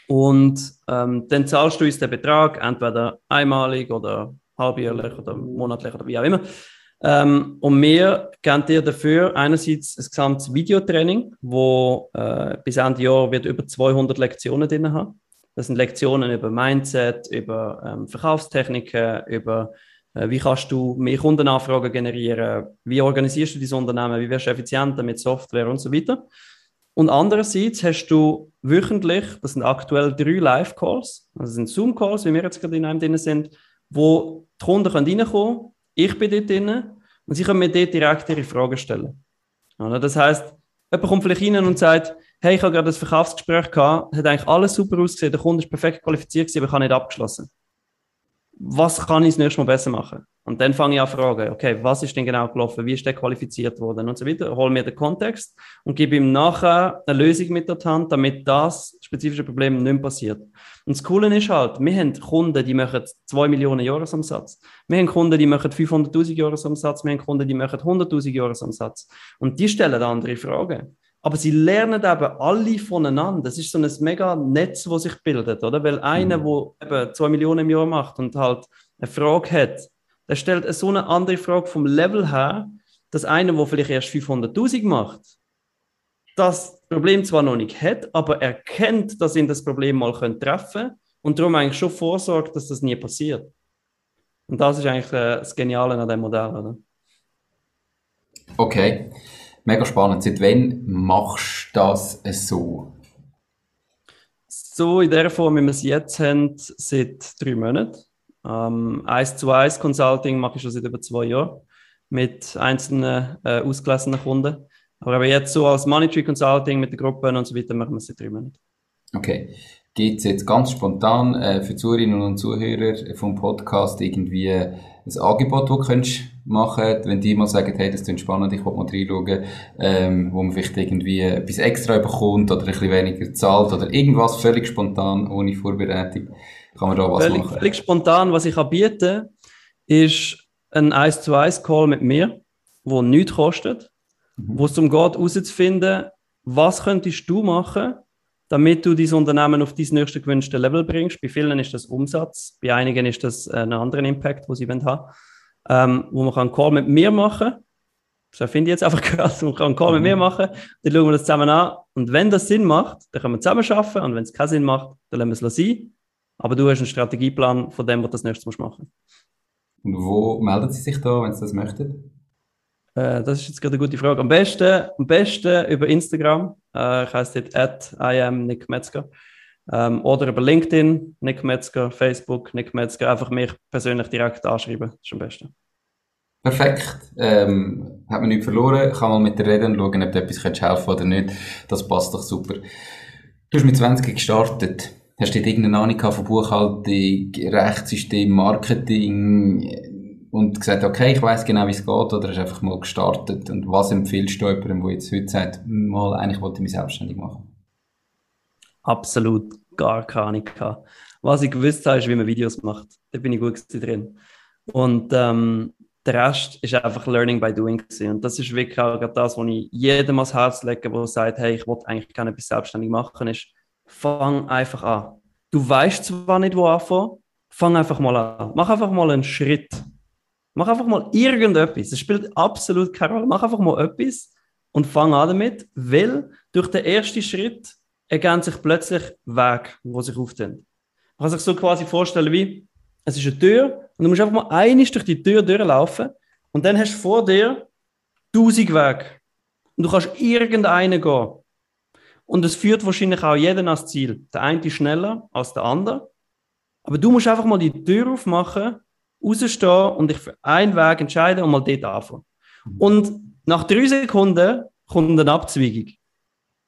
Und ähm, dann zahlst du uns den Betrag, entweder einmalig oder halbjährlich oder monatlich oder wie auch immer. Ähm, und wir geben dir dafür einerseits ein gesamtes Videotraining, wo äh, bis Ende Jahr wird über 200 Lektionen drin haben. Das sind Lektionen über Mindset, über ähm, Verkaufstechniken, über äh, wie kannst du mehr Kundenanfragen generieren, wie organisierst du dieses Unternehmen, wie wirst du effizienter mit Software und so weiter. Und andererseits hast du wöchentlich, das sind aktuell drei Live-Calls, also sind Zoom-Calls, wie wir jetzt gerade in einem drin sind, wo die Kunden reinkommen können, ich bin dort drin und sie können mir dort direkt ihre Fragen stellen. Das heißt, jemand kommt vielleicht rein und sagt, hey, ich habe gerade ein Verkaufsgespräch gehabt, hat eigentlich alles super ausgesehen, der Kunde ist perfekt qualifiziert aber ich habe nicht abgeschlossen. Was kann ich das nächste Mal besser machen? Und dann fange ich an zu fragen, okay, was ist denn genau gelaufen? Wie ist der qualifiziert worden? Und so weiter. Hole mir den Kontext und gebe ihm nachher eine Lösung mit der Hand, damit das spezifische Problem nicht mehr passiert. Und das Coole ist halt, wir haben Kunden, die machen 2 Millionen Jahresumsatz. Wir haben Kunden, die machen 500.000 Jahresumsatz. Wir haben Kunden, die machen 100.000 Jahresumsatz. Und die stellen andere Fragen. Aber sie lernen eben alle voneinander. Das ist so ein mega Netz, das sich bildet, oder? Weil einer, mhm. der eben 2 Millionen im Jahr macht und halt eine Frage hat, der stellt so eine andere Frage vom Level her, dass einer, der vielleicht erst 500.000 macht, das Problem zwar noch nicht hat, aber erkennt, dass ihn das Problem mal treffen könnte und darum eigentlich schon vorsorgt, dass das nie passiert. Und das ist eigentlich äh, das Geniale an dem Modell, oder? Okay, mega spannend. Seit wann machst du das so? So in der Form, wie wir es jetzt haben, seit drei Monaten. Ähm, 1 zu 1 Consulting mache ich schon seit über zwei Jahren mit einzelnen äh, ausgelassenen Kunden. Aber jetzt so als Money Tree Consulting mit den Gruppen und so weiter machen wir es seit drei Monaten. Okay. Gibt es jetzt ganz spontan äh, für Zuhörerinnen und Zuhörer vom Podcast irgendwie ein Angebot, das du könntest machen wenn die mal sagen, hey, das klingt spannend, ich will mal reinschauen, ähm, wo man vielleicht irgendwie etwas extra bekommt oder ein bisschen weniger zahlt oder irgendwas völlig spontan, ohne Vorbereitung. Kann man da was völlig, machen? Völlig spontan, was ich anbiete, ist ein 1 zu 1 Call mit mir, wo nichts kostet, mhm. wo es darum geht, herauszufinden, was könntest du machen, damit du dieses Unternehmen auf dein nächste gewünschte Level bringst. Bei vielen ist das Umsatz, bei einigen ist das einen anderen Impact, wo sie haben wollen, ähm, wo man einen Call mit mir machen kann. Das finde ich jetzt einfach krass. Man kann einen Call mit mir mhm. machen, dann schauen wir das zusammen an. Und wenn das Sinn macht, dann können wir zusammen arbeiten. Und wenn es keinen Sinn macht, dann lassen wir es sein. Aber du hast einen Strategieplan von dem, was du das nächste Mal machen Und wo melden Sie sich da, wenn Sie das möchten? Äh, das ist jetzt gerade eine gute Frage. Am besten, am besten über Instagram. Äh, ich heiße dort at I am Nick Metzger. Ähm, oder über LinkedIn, Nick Metzger, Facebook, Nick Metzger. Einfach mich persönlich direkt anschreiben. Das ist am besten. Perfekt. Ähm, hat man nichts verloren. Kann mal mit dir reden und schauen, ob du etwas helfen kannst oder nicht. Das passt doch super. Du hast mit 20 gestartet. Hast du irgendeine Ahnung von Buchhaltung, Rechtssystem, Marketing und gesagt, okay, ich weiß genau, wie es geht, oder hast du einfach mal gestartet? Und was empfiehlst du jemandem, der jetzt heute sagt, mal, eigentlich wollte ich mich selbstständig machen? Absolut gar keine gehabt. Was ich gewusst habe, ist, wie man Videos macht. Da bin ich gut drin. Und ähm, der Rest ist einfach Learning by Doing. Gewesen. Und das ist wirklich auch das, was ich jedem ans Herz lege, der sagt, hey, ich wollte eigentlich gerne etwas selbstständig machen, ist, fang einfach an. Du weißt zwar nicht, wo anfangen, fang einfach mal an. Mach einfach mal einen Schritt. Mach einfach mal irgendetwas. Es spielt absolut keine Rolle. Mach einfach mal etwas und fang an damit, weil durch den ersten Schritt ergeben sich plötzlich Wege, die sich auftun. Man kann sich so quasi vorstellen, wie es ist eine Tür und du musst einfach mal einig durch die Tür durchlaufen und dann hast du vor dir tausend Wege. Und du kannst irgendeinen gehen. Und es führt wahrscheinlich auch jeden ans Ziel. Der eine ist schneller als der andere. Aber du musst einfach mal die Tür aufmachen, rausstehen und dich für einen Weg entscheiden und mal dort anfangen. Mhm. Und nach drei Sekunden kommt eine Abzweigung.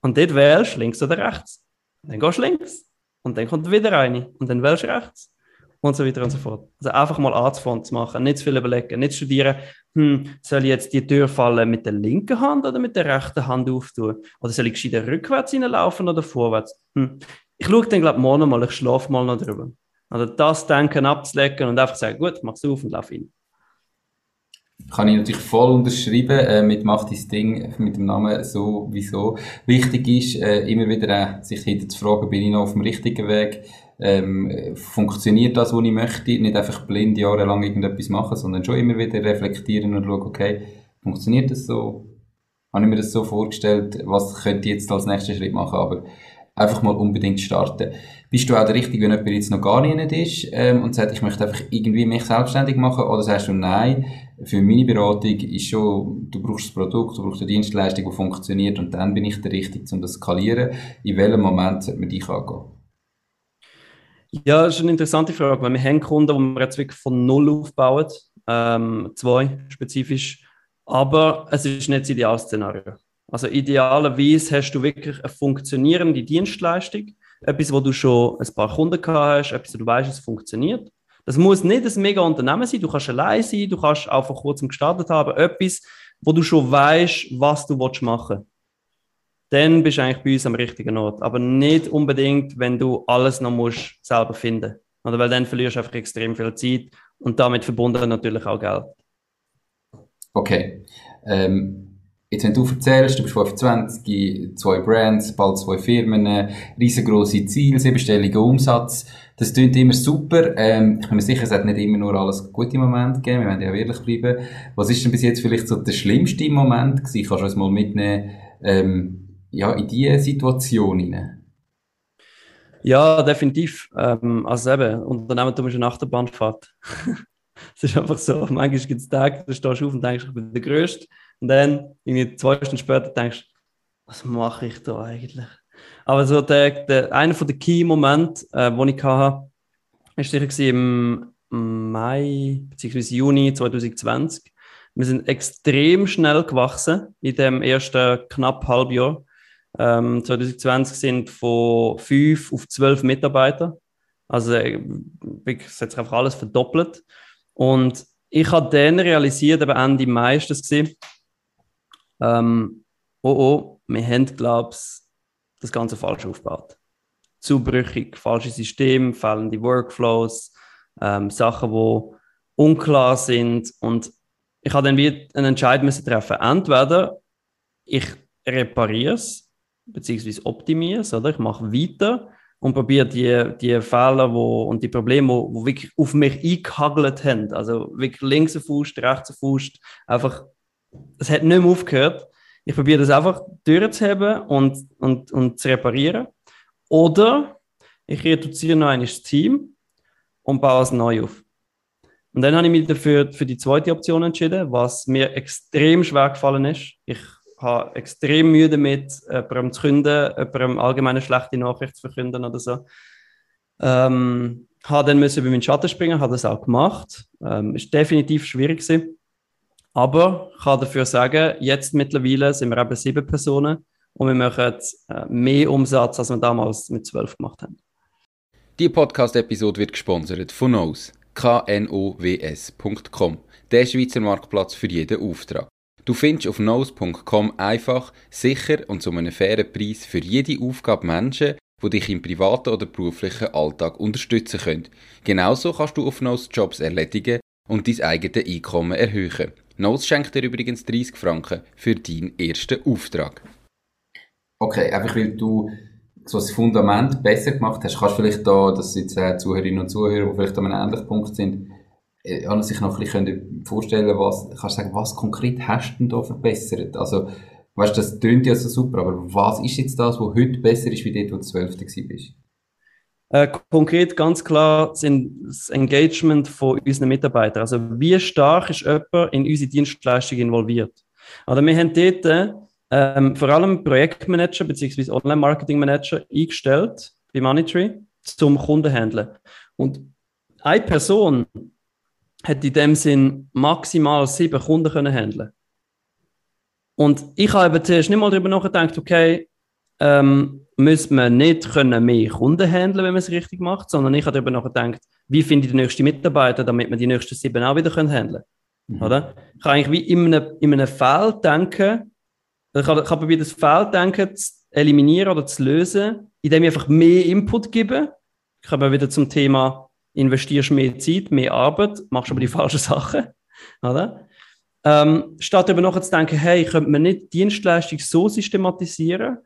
Und dort wählst links oder rechts. dann gehst du links. Und dann kommt wieder eine. Und dann wählst du rechts und so weiter und so fort. Also einfach mal anzufangen zu machen, nicht zu viel überlegen, nicht studieren, hm, soll ich jetzt die Tür fallen mit der linken Hand oder mit der rechten Hand auftun? Oder soll ich gescheiter rückwärts hineinlaufen oder vorwärts? Hm. Ich schaue dann, glaube ich, morgen mal, ich schlafe mal noch drüber. Also das Denken abzulegen und einfach sagen, gut, mach's auf und lauf hin. Kann ich natürlich voll unterschreiben, äh, mit Mach dein Ding, mit dem Namen sowieso. Wichtig ist, äh, immer wieder äh, sich hinter zu fragen, bin ich noch auf dem richtigen Weg? ähm, funktioniert das, was ich möchte, nicht einfach blind jahrelang irgendetwas machen, sondern schon immer wieder reflektieren und schauen, okay, funktioniert das so? Habe ich mir das so vorgestellt, was könnte ich jetzt als nächsten Schritt machen? Aber einfach mal unbedingt starten. Bist du auch der Richtige, wenn jemand jetzt noch gar nicht ist ähm, und sagt, ich möchte einfach irgendwie mich selbstständig machen oder sagst du, nein, für meine Beratung ist schon, du brauchst das Produkt, du brauchst eine Dienstleistung, die funktioniert und dann bin ich der Richtige, um das zu skalieren. In welchem Moment sollte man dich angehen? Ja, das ist eine interessante Frage, weil wir haben Kunden, die wir jetzt wirklich von Null aufbauen, ähm, zwei spezifisch, aber es ist nicht das Idealszenario. Also idealerweise hast du wirklich eine funktionierende Dienstleistung, etwas, wo du schon ein paar Kunden gehabt hast, etwas, wo du weißt, es funktioniert. Das muss nicht ein mega Unternehmen sein, du kannst allein sein, du kannst auch vor kurzem gestartet haben, etwas, wo du schon weißt, was du machen willst. Dann bist du eigentlich bei uns am richtigen Ort. Aber nicht unbedingt, wenn du alles noch musst selber finden Oder weil dann verlierst du einfach extrem viel Zeit und damit verbunden natürlich auch Geld. Okay. Ähm Jetzt, wenn du erzählst, du bist 25, zwei Brands, bald zwei Firmen, riesengroße Ziele, siebenstelliger Umsatz. Das klingt immer super. Ähm, ich bin mir sicher, es hat nicht immer nur alles gute Momente gegeben. Wir werden ja ehrlich bleiben. Was ist denn bis jetzt vielleicht so der schlimmste Moment gewesen? Kannst du uns mal mitnehmen, ähm, ja, in diese Situation hinein? Ja, definitiv. Ähm, also eben, Unternehmen tun wir eine Achterbahnfahrt. es ist einfach so, manchmal gibt es Tage, da stehst du auf und denkst, ich bin der Größte. Und dann, irgendwie zwei Stunden später, denkst du, was mache ich da eigentlich? Aber so der, der, einer von den Key-Momenten, äh, den ich hatte, war sicher im Mai bzw. Juni 2020. Wir sind extrem schnell gewachsen in dem ersten knapp halben Jahr. Ähm, 2020 sind von fünf auf zwölf Mitarbeiter. Also äh, es hat sich einfach alles verdoppelt. Und ich habe dann realisiert, aber Ende Mai ist das gewesen, ähm, oh oh, wir haben, glaube ich, das Ganze falsch aufgebaut. Zu brüchig, falsche Systeme, fehlende Workflows, ähm, Sachen, die unklar sind. Und ich habe dann wieder einen Entscheid müssen treffen. Entweder ich repariere es, beziehungsweise optimiere es, oder ich mache weiter und probiere die, die Fehler wo, und die Probleme, die wirklich auf mich eingehagelt haben, also wirklich links ein Fuß, rechts ein Fuß, einfach es hat nicht mehr aufgehört. Ich probiere das einfach durchzuheben und, und, und zu reparieren. Oder ich reduziere noch das Team und baue es neu auf. Und dann habe ich mich dafür für die zweite Option entschieden, was mir extrem schwer gefallen ist. Ich habe extrem Mühe damit, jemandem zu künden, jemandem allgemeine schlechte Nachricht zu verkünden oder so. Ähm, habe dann müssen über meinen Schatten springen, habe das auch gemacht. Ähm, ist definitiv schwierig gewesen. Aber ich kann dafür sagen, jetzt mittlerweile sind wir eben sieben Personen und wir machen äh, mehr Umsatz, als wir damals mit zwölf gemacht haben. Die Podcast-Episode wird gesponsert von Knows, knows.com, der Schweizer Marktplatz für jeden Auftrag. Du findest auf knows.com einfach, sicher und zu einem fairen Preis für jede Aufgabe Menschen, die dich im privaten oder beruflichen Alltag unterstützen können. Genauso kannst du auf Knows Jobs erledigen und dein eigenes Einkommen erhöhen. Nose schenkt dir übrigens 30 Franken für deinen ersten Auftrag. Okay, einfach weil du so das Fundament besser gemacht hast, kannst du vielleicht da, dass jetzt äh, Zuhörerinnen und Zuhörer, die vielleicht an einem ähnlichen Punkt sind, äh, sich noch ein bisschen vorstellen was, kannst du sagen, was konkret hast du denn da verbessert? Also, weißt du, das tönt ja so super, aber was ist jetzt das, was heute besser ist, wie dort, wo du 12. bist? Äh, konkret ganz klar sind das Engagement von unseren Mitarbeitern. Also wie stark ist jemand in unsere Dienstleistung involviert? Also wir haben dort ähm, vor allem Projektmanager bzw. Online-Marketing-Manager eingestellt bei Moneytree zum Kundenhandeln. Und eine Person hat in dem Sinn maximal sieben Kunden können handeln. Und ich habe zuerst nicht mal darüber nachgedacht, okay, ähm, müsste man nicht können mehr Kunden handeln, wenn man es richtig macht, sondern ich habe darüber nachgedacht, wie finde ich die nächsten Mitarbeiter, damit man die nächsten sieben auch wieder handeln können. Mhm. Oder? Ich kann eigentlich wie in einem, in einem Feld denken, ich kann, kann probieren, das Feld denken zu eliminieren oder zu lösen, indem ich einfach mehr Input gebe. Ich komme wieder zum Thema, investierst mehr Zeit, mehr Arbeit, machst aber die falschen Sachen. Oder? Ähm, statt darüber nachzudenken, hey, könnte man nicht Dienstleistung so systematisieren,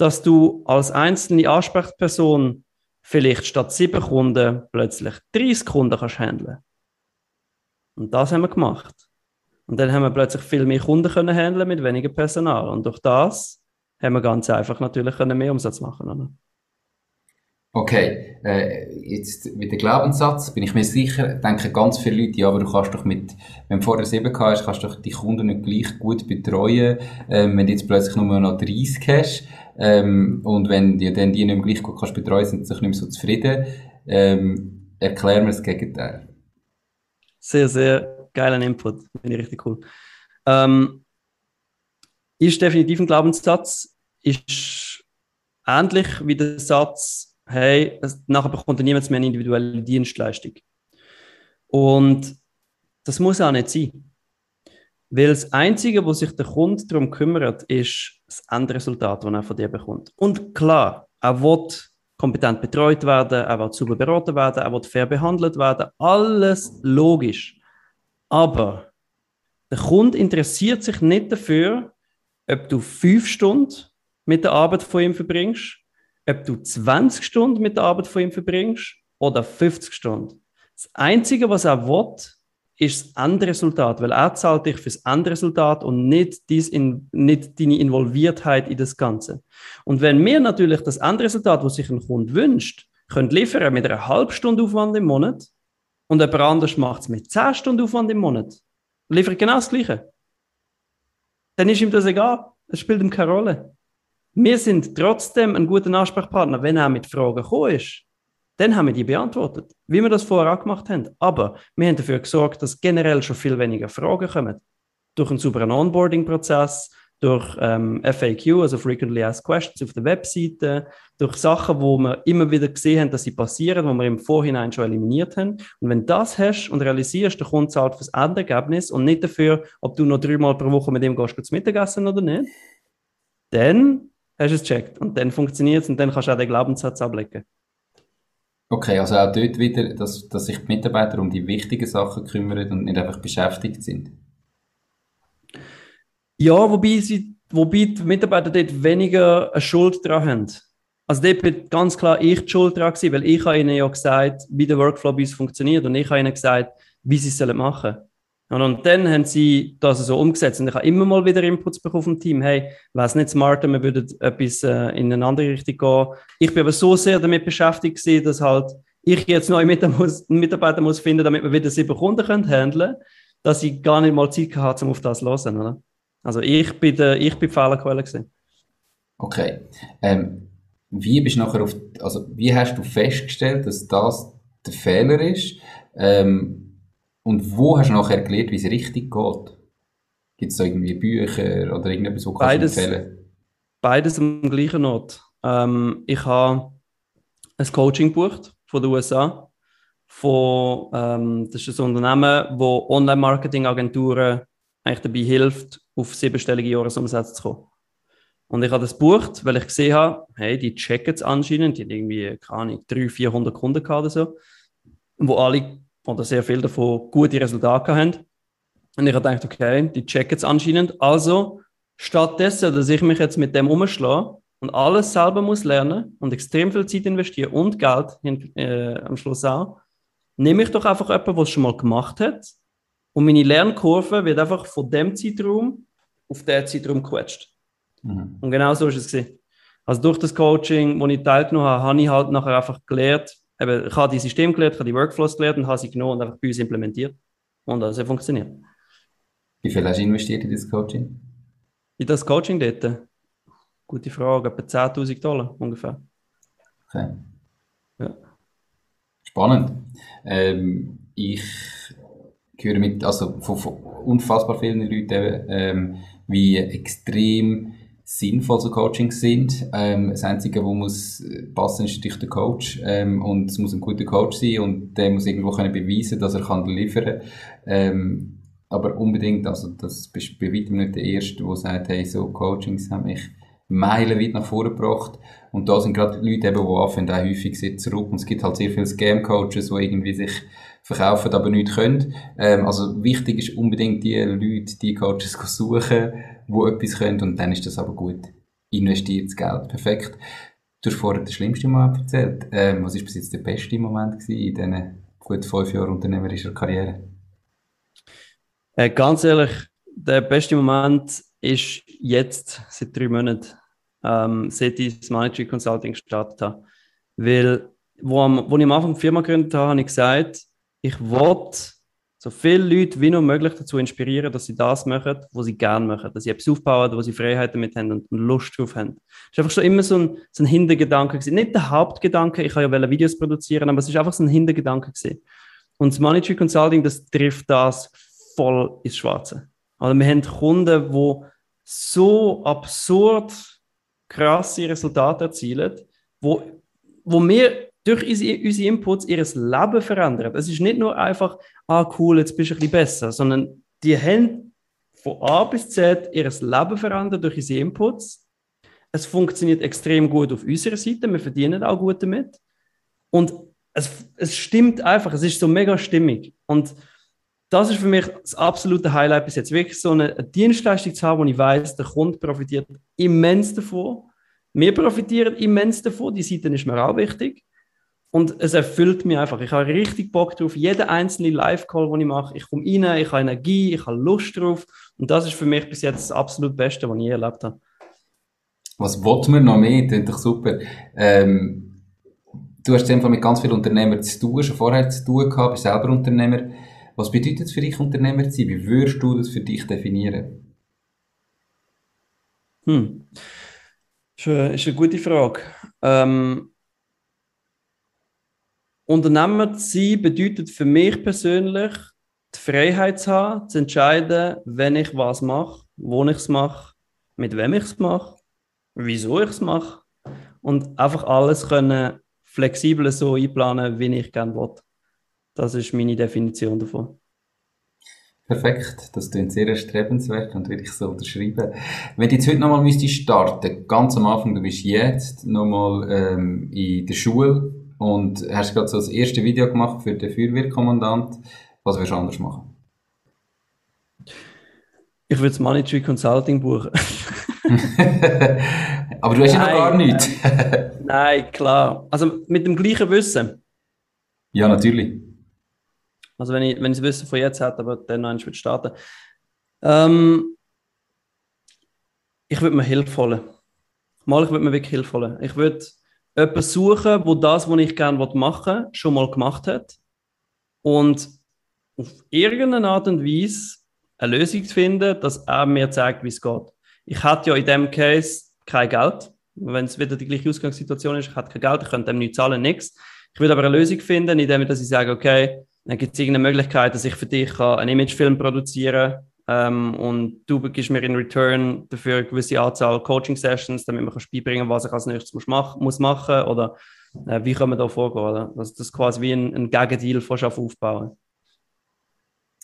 dass du als einzelne Ansprechperson vielleicht statt sieben Kunden plötzlich 30 Kunden kannst handeln. Und das haben wir gemacht. Und dann haben wir plötzlich viel mehr Kunden können handeln mit weniger Personal. Und durch das haben wir ganz einfach natürlich können mehr Umsatz machen. Oder? Okay, äh, jetzt mit dem Glaubenssatz bin ich mir sicher, denken ganz viele Leute, ja, aber du kannst doch mit, wenn du vorher sieben hast, kannst du doch die Kunden nicht gleich gut betreuen, ähm, wenn du jetzt plötzlich nur noch 30 hast, ähm, und wenn die dann die nicht mehr gleich gut kannst betreuen, sind sie nicht mehr so zufrieden. Ähm, erklär mir das Gegenteil. Sehr, sehr geiler Input, finde ich richtig cool. Ähm, ist definitiv ein Glaubenssatz, ist ähnlich wie der Satz, hey, nachher bekommt niemand mehr eine individuelle Dienstleistung. Und das muss auch nicht sein. Weil das Einzige, wo sich der Kunde darum kümmert, ist das Endresultat, das er von dir bekommt. Und klar, er wird kompetent betreut werden, er wird sauber beraten werden, er wird fair behandelt werden. Alles logisch. Aber der Kunde interessiert sich nicht dafür, ob du fünf Stunden mit der Arbeit von ihm verbringst ob du 20 Stunden mit der Arbeit von ihm verbringst oder 50 Stunden. Das Einzige, was er will, ist das Endresultat, weil er zahlt dich fürs Endresultat und nicht, dies in, nicht deine Involviertheit in das Ganze. Und wenn wir natürlich das Endresultat, was sich ein Kunde wünscht, können liefern mit einer halben Stunde Aufwand im Monat und jemand anders macht es mit 10 Stunden Aufwand im Monat, liefert genau das Gleiche, dann ist ihm das egal. Es spielt ihm keine Rolle. Wir sind trotzdem ein guter Ansprechpartner, wenn er mit Fragen gekommen ist. Dann haben wir die beantwortet, wie wir das vorher auch gemacht haben. Aber wir haben dafür gesorgt, dass generell schon viel weniger Fragen kommen. Durch einen sauberen Onboarding-Prozess, durch ähm, FAQ, also Frequently Asked Questions auf der Webseite, durch Sachen, wo wir immer wieder gesehen haben, dass sie passieren, wo wir im Vorhinein schon eliminiert haben. Und wenn das hast und realisierst, der Kunde zahlt fürs Endergebnis und nicht dafür, ob du noch dreimal pro Woche mit ihm gehst, zu Mittagessen oder nicht, dann hast du es gecheckt. Und dann funktioniert es und dann kannst du auch den Glaubenssatz ablegen. Okay, also auch dort wieder, dass, dass sich die Mitarbeiter um die wichtigen Sachen kümmern und nicht einfach beschäftigt sind. Ja, wobei, sie, wobei die Mitarbeiter dort weniger eine Schuld daran haben. Also dort bin ganz klar ich die Schuld daran gewesen, weil ich habe ihnen ja gesagt, wie der Workflow bei uns funktioniert und ich habe ihnen gesagt, wie sie es machen sollen. Und dann haben sie das so umgesetzt. Und ich habe immer mal wieder Inputs bekommen vom Team. Hey, wäre nicht smarter, wir würden etwas äh, in eine andere Richtung gehen. Ich bin aber so sehr damit beschäftigt gewesen, dass halt ich jetzt neue Mitarbeiter muss finden, damit wir wieder sieben Kunden können handeln, dass ich gar nicht mal Zeit hatte, um auf das zu hören. Oder? Also ich bin, der, ich bin die Fehlerquelle gewesen. Okay. Ähm, wie bist nachher auf, also wie hast du festgestellt, dass das der Fehler ist? Ähm, und wo hast du nachher gelernt, wie es richtig geht? Gibt es da irgendwie Bücher oder irgendetwas, wo beides, kannst du empfehlen? Beides am gleichen Ort. Ähm, ich habe ein Coaching gebucht von den USA. Von, ähm, das ist ein Unternehmen, wo Online-Marketing-Agenturen eigentlich dabei hilft, auf siebenstellige Jahresumsätze zu kommen. Und ich habe das gebucht, weil ich gesehen habe, hey, die checken es anscheinend, die haben irgendwie, keine Ahnung, 300, 400 Kunden gehabt oder so, wo alle oder sehr viele davon gute Resultate haben. Und ich habe gedacht, okay, die checken es anscheinend. Also, stattdessen, dass ich mich jetzt mit dem umschlage und alles selber muss lernen und extrem viel Zeit investieren und Geld äh, am Schluss auch, nehme ich doch einfach jemanden, der es schon mal gemacht hat. Und meine Lernkurve wird einfach von dem Zeitraum auf den Zeitraum gequetscht. Mhm. Und genau so ist es gewesen. Also durch das Coaching, wo ich teilgenommen habe, habe ich halt nachher einfach gelernt, eben, ich habe die System gelernt, ich habe die Workflows gelernt und habe sie genommen und einfach bei uns implementiert. Und das hat funktioniert. Wie viel hast du investiert in das Coaching? In das Coaching dort? Gute Frage, etwa 10.000 Dollar ungefähr. Okay. Ja. Spannend. Ähm, ich höre mit, also von, von unfassbar vielen Leuten, ähm, wie extrem sinnvoll so Coachings sind. Ähm, das Einzige, wo muss passen, ist natürlich der Coach. Ähm, und es muss ein guter Coach sein und der muss irgendwo können beweisen, dass er kann liefern. Ähm, aber unbedingt, also das bist bei weitem nicht der Erste, der sagt, hey, so Coachings haben mich meilenweit nach vorne gebracht. Und da sind gerade Leute eben, die anfangen, auch häufig sind zurück. Und es gibt halt sehr viele Scam-Coaches, die irgendwie sich verkaufen, aber nicht können. Ähm, also wichtig ist unbedingt die Leute, die Coaches suchen, die etwas können. Und dann ist das aber gut. Investiertes Geld. Perfekt. Du hast vorher den schlimmsten Moment erzählt. Ähm, was war bis jetzt der beste Moment gewesen in diesen gut fünf Jahren unternehmerischer Karriere? Äh, ganz ehrlich, der beste Moment ist jetzt, seit drei Monaten, ähm, seit ich das Managing Consulting gestartet habe. Weil, wo, am, wo ich am Anfang die Firma gegründet habe, habe ich gesagt, ich wollte so viele Leute wie noch möglich dazu inspirieren, dass sie das machen, was sie gerne machen, dass sie etwas aufbauen, wo sie Freiheit damit haben und Lust drauf haben. Das ist einfach schon immer so ein, so ein Hintergedanke gewesen. Nicht der Hauptgedanke, ich kann ja Videos produzieren, aber es ist einfach so ein Hintergedanke gewesen. Und das Money Tree Consulting, das trifft das voll ins Schwarze. Also wir haben Kunden, die so absurd krasse Resultate erzielen, wo, wo wir durch unsere, Inputs ihr Leben verändern. Es ist nicht nur einfach, ah cool, jetzt bist du ein bisschen besser, sondern die haben von A bis Z ihr Leben verändert durch unsere Inputs. Es funktioniert extrem gut auf unserer Seite, wir verdienen auch gut damit. Und es, es stimmt einfach, es ist so mega stimmig. Und das ist für mich das absolute Highlight bis jetzt. Wirklich so eine, Dienstleistung zu haben, wo ich weiß, der Kunde profitiert immens davon. Wir profitieren immens davon, die Seite ist mir auch wichtig. Und es erfüllt mich einfach. Ich habe richtig Bock drauf. Jeder einzelne Live-Call, den ich mache, ich komme rein, ich habe Energie, ich habe Lust drauf. Und das ist für mich bis jetzt das absolut Beste, was ich je erlebt habe. Was wollten wir noch mehr? Das ist doch super. Ähm, du hast einfach mit ganz vielen Unternehmern zu tun, schon vorher zu tun gehabt, bist selber Unternehmer. Was bedeutet es für dich, Unternehmer zu sein? Wie würdest du das für dich definieren? Hm. Das ist eine, ist eine gute Frage. Ähm, Unternehmer zu sein bedeutet für mich persönlich, die Freiheit zu haben, zu entscheiden, wenn ich was mache, wo ich es mache, mit wem ich es mache, wieso ich es mache und einfach alles können flexibel so einplanen, wie ich gerne will. Das ist meine Definition davon. Perfekt, das klingt sehr erstrebenswert und würde ich so unterschreiben. Wenn du jetzt heute nochmal müsstest starten, ganz am Anfang, du bist jetzt nochmal ähm, in der Schule, und hast gerade so das erste Video gemacht für den Feuerwehrkommandant. Was würdest du anders machen? Ich würde das Money Tree Consulting buchen. Aber du hast ja noch gar nichts. Nein, klar. Also mit dem gleichen Wissen. Ja, natürlich. Also wenn ich, wenn ich das Wissen von jetzt hätte, aber dann noch würde starten. Ähm, ich würde mir Hilfe holen. Mal, ich würde mir wirklich Hilfe holen. Ich würde jemanden suchen, wo das, was ich gerne machen will, schon mal gemacht hat und auf irgendeine Art und Weise eine Lösung zu finden, dass er mir zeigt, wie es geht. Ich hatte ja in dem Case kein Geld. Wenn es wieder die gleiche Ausgangssituation ist, ich hatte kein Geld, ich könnte dem nicht zahlen, nichts. Ich würde aber eine Lösung finden, indem ich sage, okay, dann gibt es irgendeine Möglichkeit, dass ich für dich einen Imagefilm produzieren kann ähm, und du gibst mir in Return dafür eine gewisse Anzahl Coaching-Sessions, damit man beibringen kann, was ich als nächstes muss, mach, muss machen oder äh, wie kann man da vorgehen. Oder? Also das ist quasi wie ein, ein Gegendeal von aufbauen.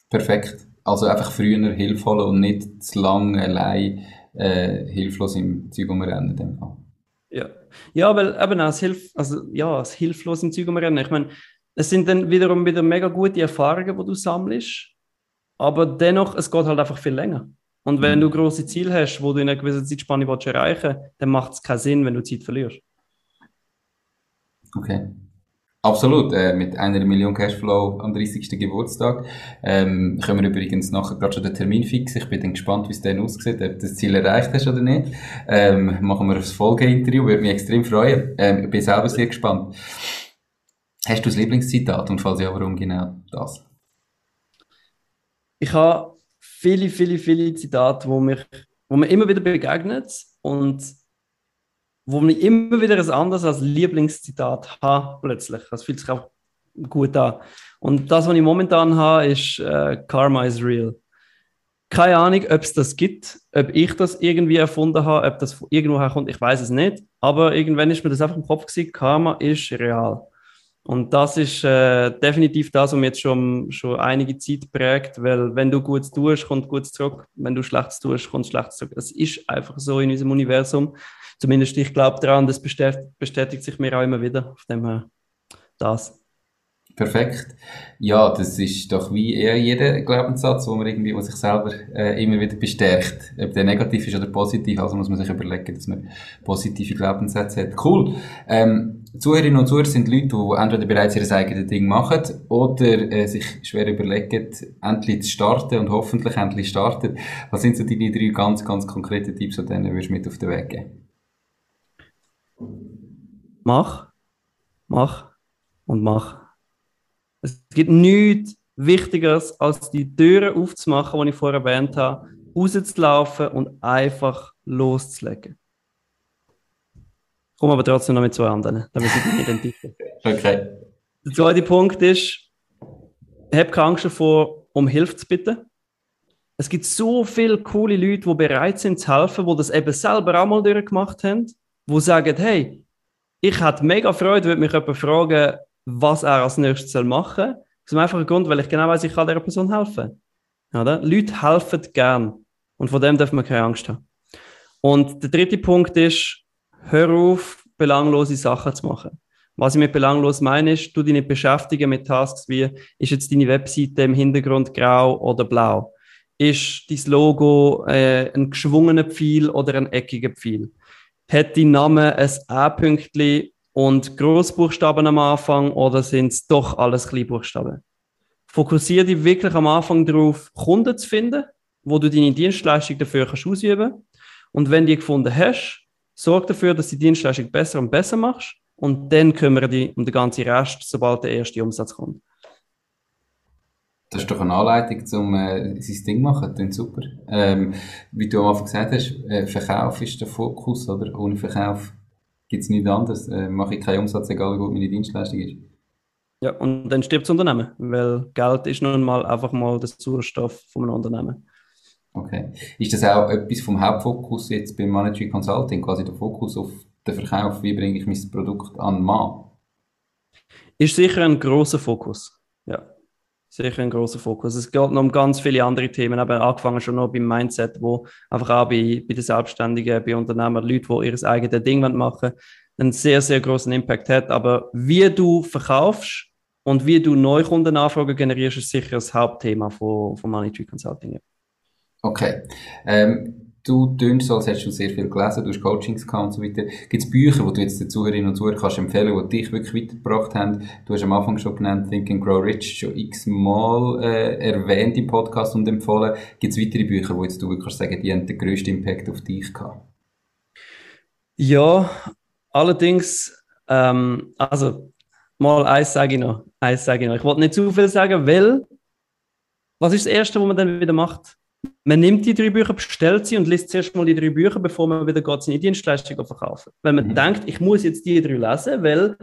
Perfekt. Also einfach früher Hilfe holen und nicht zu lange allein äh, hilflos im Zeug umrennen. Ja. ja, weil eben das, Hilf also, ja, das hilflos im Zeug umrennen. Ich meine, es sind dann wiederum wieder mega gute Erfahrungen, die du sammelst aber dennoch, es geht halt einfach viel länger. Und wenn mhm. du große Ziele hast, wo du in einer gewissen Zeitspanne willst erreichen willst, dann macht es keinen Sinn, wenn du Zeit verlierst. Okay. Absolut, äh, mit einer Million Cashflow am 30. Geburtstag. Ähm, können wir übrigens nachher gerade schon den Termin fixen. Ich bin dann gespannt, wie es dann aussieht, ob du das Ziel erreicht hast oder nicht. Ähm, machen wir das Folgeinterview, würde mich extrem freuen. Ähm, ich bin selber sehr gespannt. Hast du das Lieblingszitat und falls ja, warum genau das? Ich habe viele, viele, viele Zitate, wo, mich, wo mir immer wieder begegnet und wo mir immer wieder ein anderes als Lieblingszitat habe plötzlich. Das fühlt sich auch gut an. Und das, was ich momentan habe, ist äh, Karma is real. Keine Ahnung, ob es das gibt, ob ich das irgendwie erfunden habe, ob das irgendwo herkommt, ich weiß es nicht. Aber irgendwann ist mir das einfach im Kopf gewesen, Karma ist real. Und das ist äh, definitiv das, was mir jetzt schon, schon einige Zeit prägt, weil wenn du Gutes tust, kommt Gutes zurück. Wenn du Schlechtes tust, kommt Schlechtes zurück. Es ist einfach so in unserem Universum. Zumindest ich glaube daran, das bestätigt, bestätigt sich mir auch immer wieder. Auf dem her das. Perfekt. Ja, das ist doch wie eher jeder Glaubenssatz, wo man irgendwie, wo sich selber äh, immer wieder bestärkt. Ob der negativ ist oder positiv, also muss man sich überlegen, dass man positive Glaubenssätze hat. Cool. Ähm, Zuhörerinnen und Zuhörer sind Leute, die entweder bereits ihr eigenes Ding machen oder äh, sich schwer überlegen, endlich zu starten und hoffentlich endlich starten. Was sind so deine drei ganz, ganz konkrete Tipps, die du mit auf den Weg geben? Mach Mach und mach. Es gibt nichts Wichtigeres, als die Türen aufzumachen, die ich vorher erwähnt habe, rauszulaufen und einfach loszulegen. Ich komme aber trotzdem noch mit zwei anderen, damit ich nicht identifizieren. Okay. Der zweite Punkt ist, hab keine Angst davor, um Hilfe zu bitten. Es gibt so viele coole Leute, die bereit sind zu helfen, die das eben selber auch mal durchgemacht haben, die sagen, hey, ich hätte mega Freude, würde mich jemand fragen, was er als nächstes machen soll. Aus dem einfachen Grund, weil ich genau weiß, ich kann dieser Person helfen. Oder? Leute helfen gern. Und von dem dürfen wir keine Angst haben. Und der dritte Punkt ist, hör auf, belanglose Sachen zu machen. Was ich mit belanglos meine, ist, du dich nicht beschäftigen mit Tasks wie, ist jetzt deine Webseite im Hintergrund grau oder blau? Ist dein Logo äh, ein geschwungener Pfeil oder ein eckiger Pfeil? Hat dein Name ein A-Pünktchen und Großbuchstaben am Anfang oder sind es doch alles Kleinbuchstaben? Fokussiere dich wirklich am Anfang darauf, Kunden zu finden, wo du deine Dienstleistung dafür kannst ausüben Und wenn du die gefunden hast, sorg dafür, dass du die Dienstleistung besser und besser machst und dann kümmere dich um den ganzen Rest, sobald der erste Umsatz kommt. Das ist doch eine Anleitung, um äh, sein Ding zu machen. Das super. Ähm, wie du am Anfang gesagt hast, äh, Verkauf ist der Fokus, oder? Ohne Verkauf gibt es nichts anderes. Äh, mache ich keinen Umsatz, egal wie gut meine Dienstleistung ist. Ja, und dann stirbt das Unternehmen, weil Geld ist nun mal einfach mal der Sauerstoff von einem Unternehmen. Okay. Ist das auch etwas vom Hauptfokus jetzt beim Monetary Consulting, quasi der Fokus auf den Verkauf, wie bringe ich mein Produkt an den Mann? Ist sicher ein großer Fokus. Ja, sicher ein großer Fokus. Es geht noch um ganz viele andere Themen, aber angefangen schon noch beim Mindset, wo einfach auch bei, bei den Selbstständigen, bei Unternehmern, Leute, die ihr eigenes Ding machen einen sehr, sehr großen Impact hat. Aber wie du verkaufst und wie du Neukundenanfragen generierst, ist sicher das Hauptthema von, von Money Tree Consulting. Okay. Ähm, du tönst als hättest du sehr viel gelesen, du hast Coachings gehabt und so weiter. Gibt es Bücher, die du jetzt den Zuhörerinnen und Zuhörern kannst empfehlen, die dich wirklich weitergebracht haben? Du hast am Anfang schon genannt, Think and Grow Rich, schon x-mal äh, erwähnt im Podcast und empfohlen. Gibt es weitere Bücher, wo jetzt du kannst sagen, die haben den grössten Impact auf dich gehabt? Ja, allerdings, ähm, also mal eins sage ich noch, eins sage ich noch. Ich wollte nicht zu viel sagen, weil was ist das Erste, was man dann wieder macht? Man nimmt die drei Bücher, bestellt sie und liest zuerst mal die drei Bücher, bevor man wieder geht, seine Dienstleistung verkaufen. Weil man mhm. denkt, ich muss jetzt die drei lesen, weil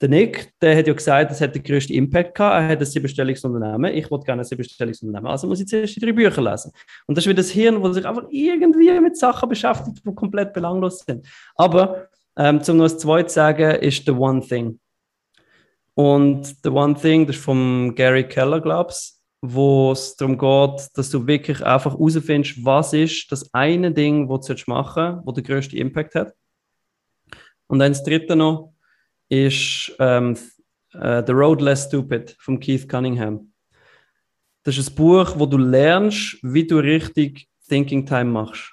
der Nick, der hat ja gesagt, das hat den größten Impact gehabt, er hat ein Siebenstellungsunternehmen, ich wollte gerne ein Siebenstellungsunternehmen, also muss ich zuerst die drei Bücher lesen. Und das ist wieder das Hirn, das sich einfach irgendwie mit Sachen beschäftigt, die komplett belanglos sind. Aber, ähm, zum noch das Zweite zu sagen, ist The One Thing. Und The One Thing, das ist von Gary Keller, glaubst wo es darum geht, dass du wirklich einfach herausfindest, was ist das eine Ding, das du machen willst, wo der größte Impact hat. Und dann das dritte noch ist ähm, uh, The Road Less Stupid von Keith Cunningham. Das ist ein Buch, wo du lernst, wie du richtig Thinking Time machst.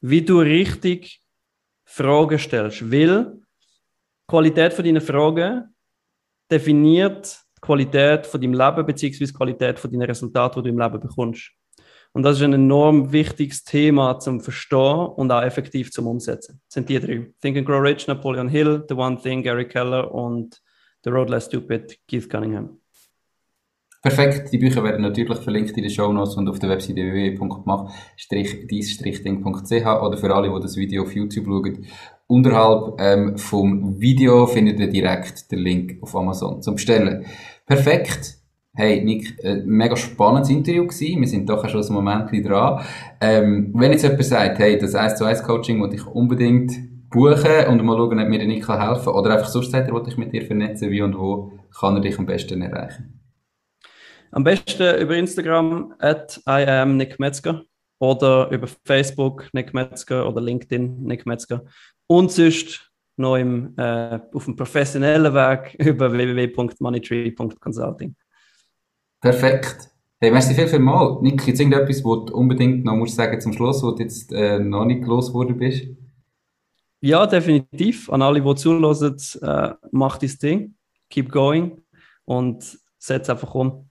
Wie du richtig Fragen stellst. Weil die Qualität von deinen Fragen definiert Qualität von deinem Leben beziehungsweise Qualität von deinen Resultaten, die du im Leben bekommst. Und das ist ein enorm wichtiges Thema zum Verstehen und auch effektiv zum Umsetzen. Das sind die drei. Think and Grow Rich, Napoleon Hill, The One Thing, Gary Keller und The Road Less Stupid, Keith Cunningham. Perfekt, die Bücher werden natürlich verlinkt in den Show Notes und auf der Webseite www.mach-dies-ding.ch oder für alle, die das Video auf YouTube schauen. Unterhalb ähm, vom Video findet ihr direkt den Link auf Amazon zum Bestellen. Perfekt. Hey, Nick, ein mega spannendes Interview gewesen. Wir sind doch schon ein Moment dran. Ähm, wenn jetzt jemand sagt, hey, das 1 zu 1 Coaching wollte ich unbedingt buchen und mal schauen, ob mir der Nick helfen kann, oder einfach sonst sagt er, ich mit dir vernetzen, wie und wo kann er dich am besten erreichen? Am besten über Instagram, at I am Nick Metzger, oder über Facebook, Nick Metzger, oder LinkedIn, Nick Metzger. Und sonst noch im, äh, auf dem professionellen Weg über www.moneytree.consulting. Perfekt. Hey, merci viel, viel mal. Nick, jetzt irgendetwas, was du unbedingt noch musst sagen zum Schluss, wo du jetzt äh, noch nicht losgeworden bist? Ja, definitiv. An alle, die zuhören, äh, mach dein Ding, keep going und setz einfach um.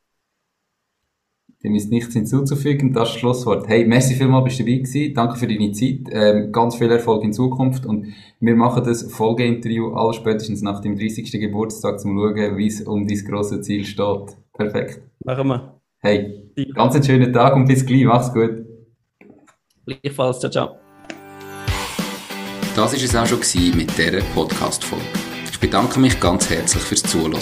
Dem ist nichts hinzuzufügen. Das ist das Schlusswort. Hey, merci vielmals, bist du dabei gewesen. Danke für deine Zeit. Ähm, ganz viel Erfolg in Zukunft. Und wir machen das Folgeinterview aller spätestens nach dem 30. Geburtstag, zum schauen, wie es um dein grosses Ziel steht. Perfekt. Machen wir. Hey, ganz einen schönen Tag und bis gleich. Mach's gut. Gleichfalls. Ciao, ciao. Das war es auch schon mit dieser Podcast-Folge. Ich bedanke mich ganz herzlich fürs Zuhören.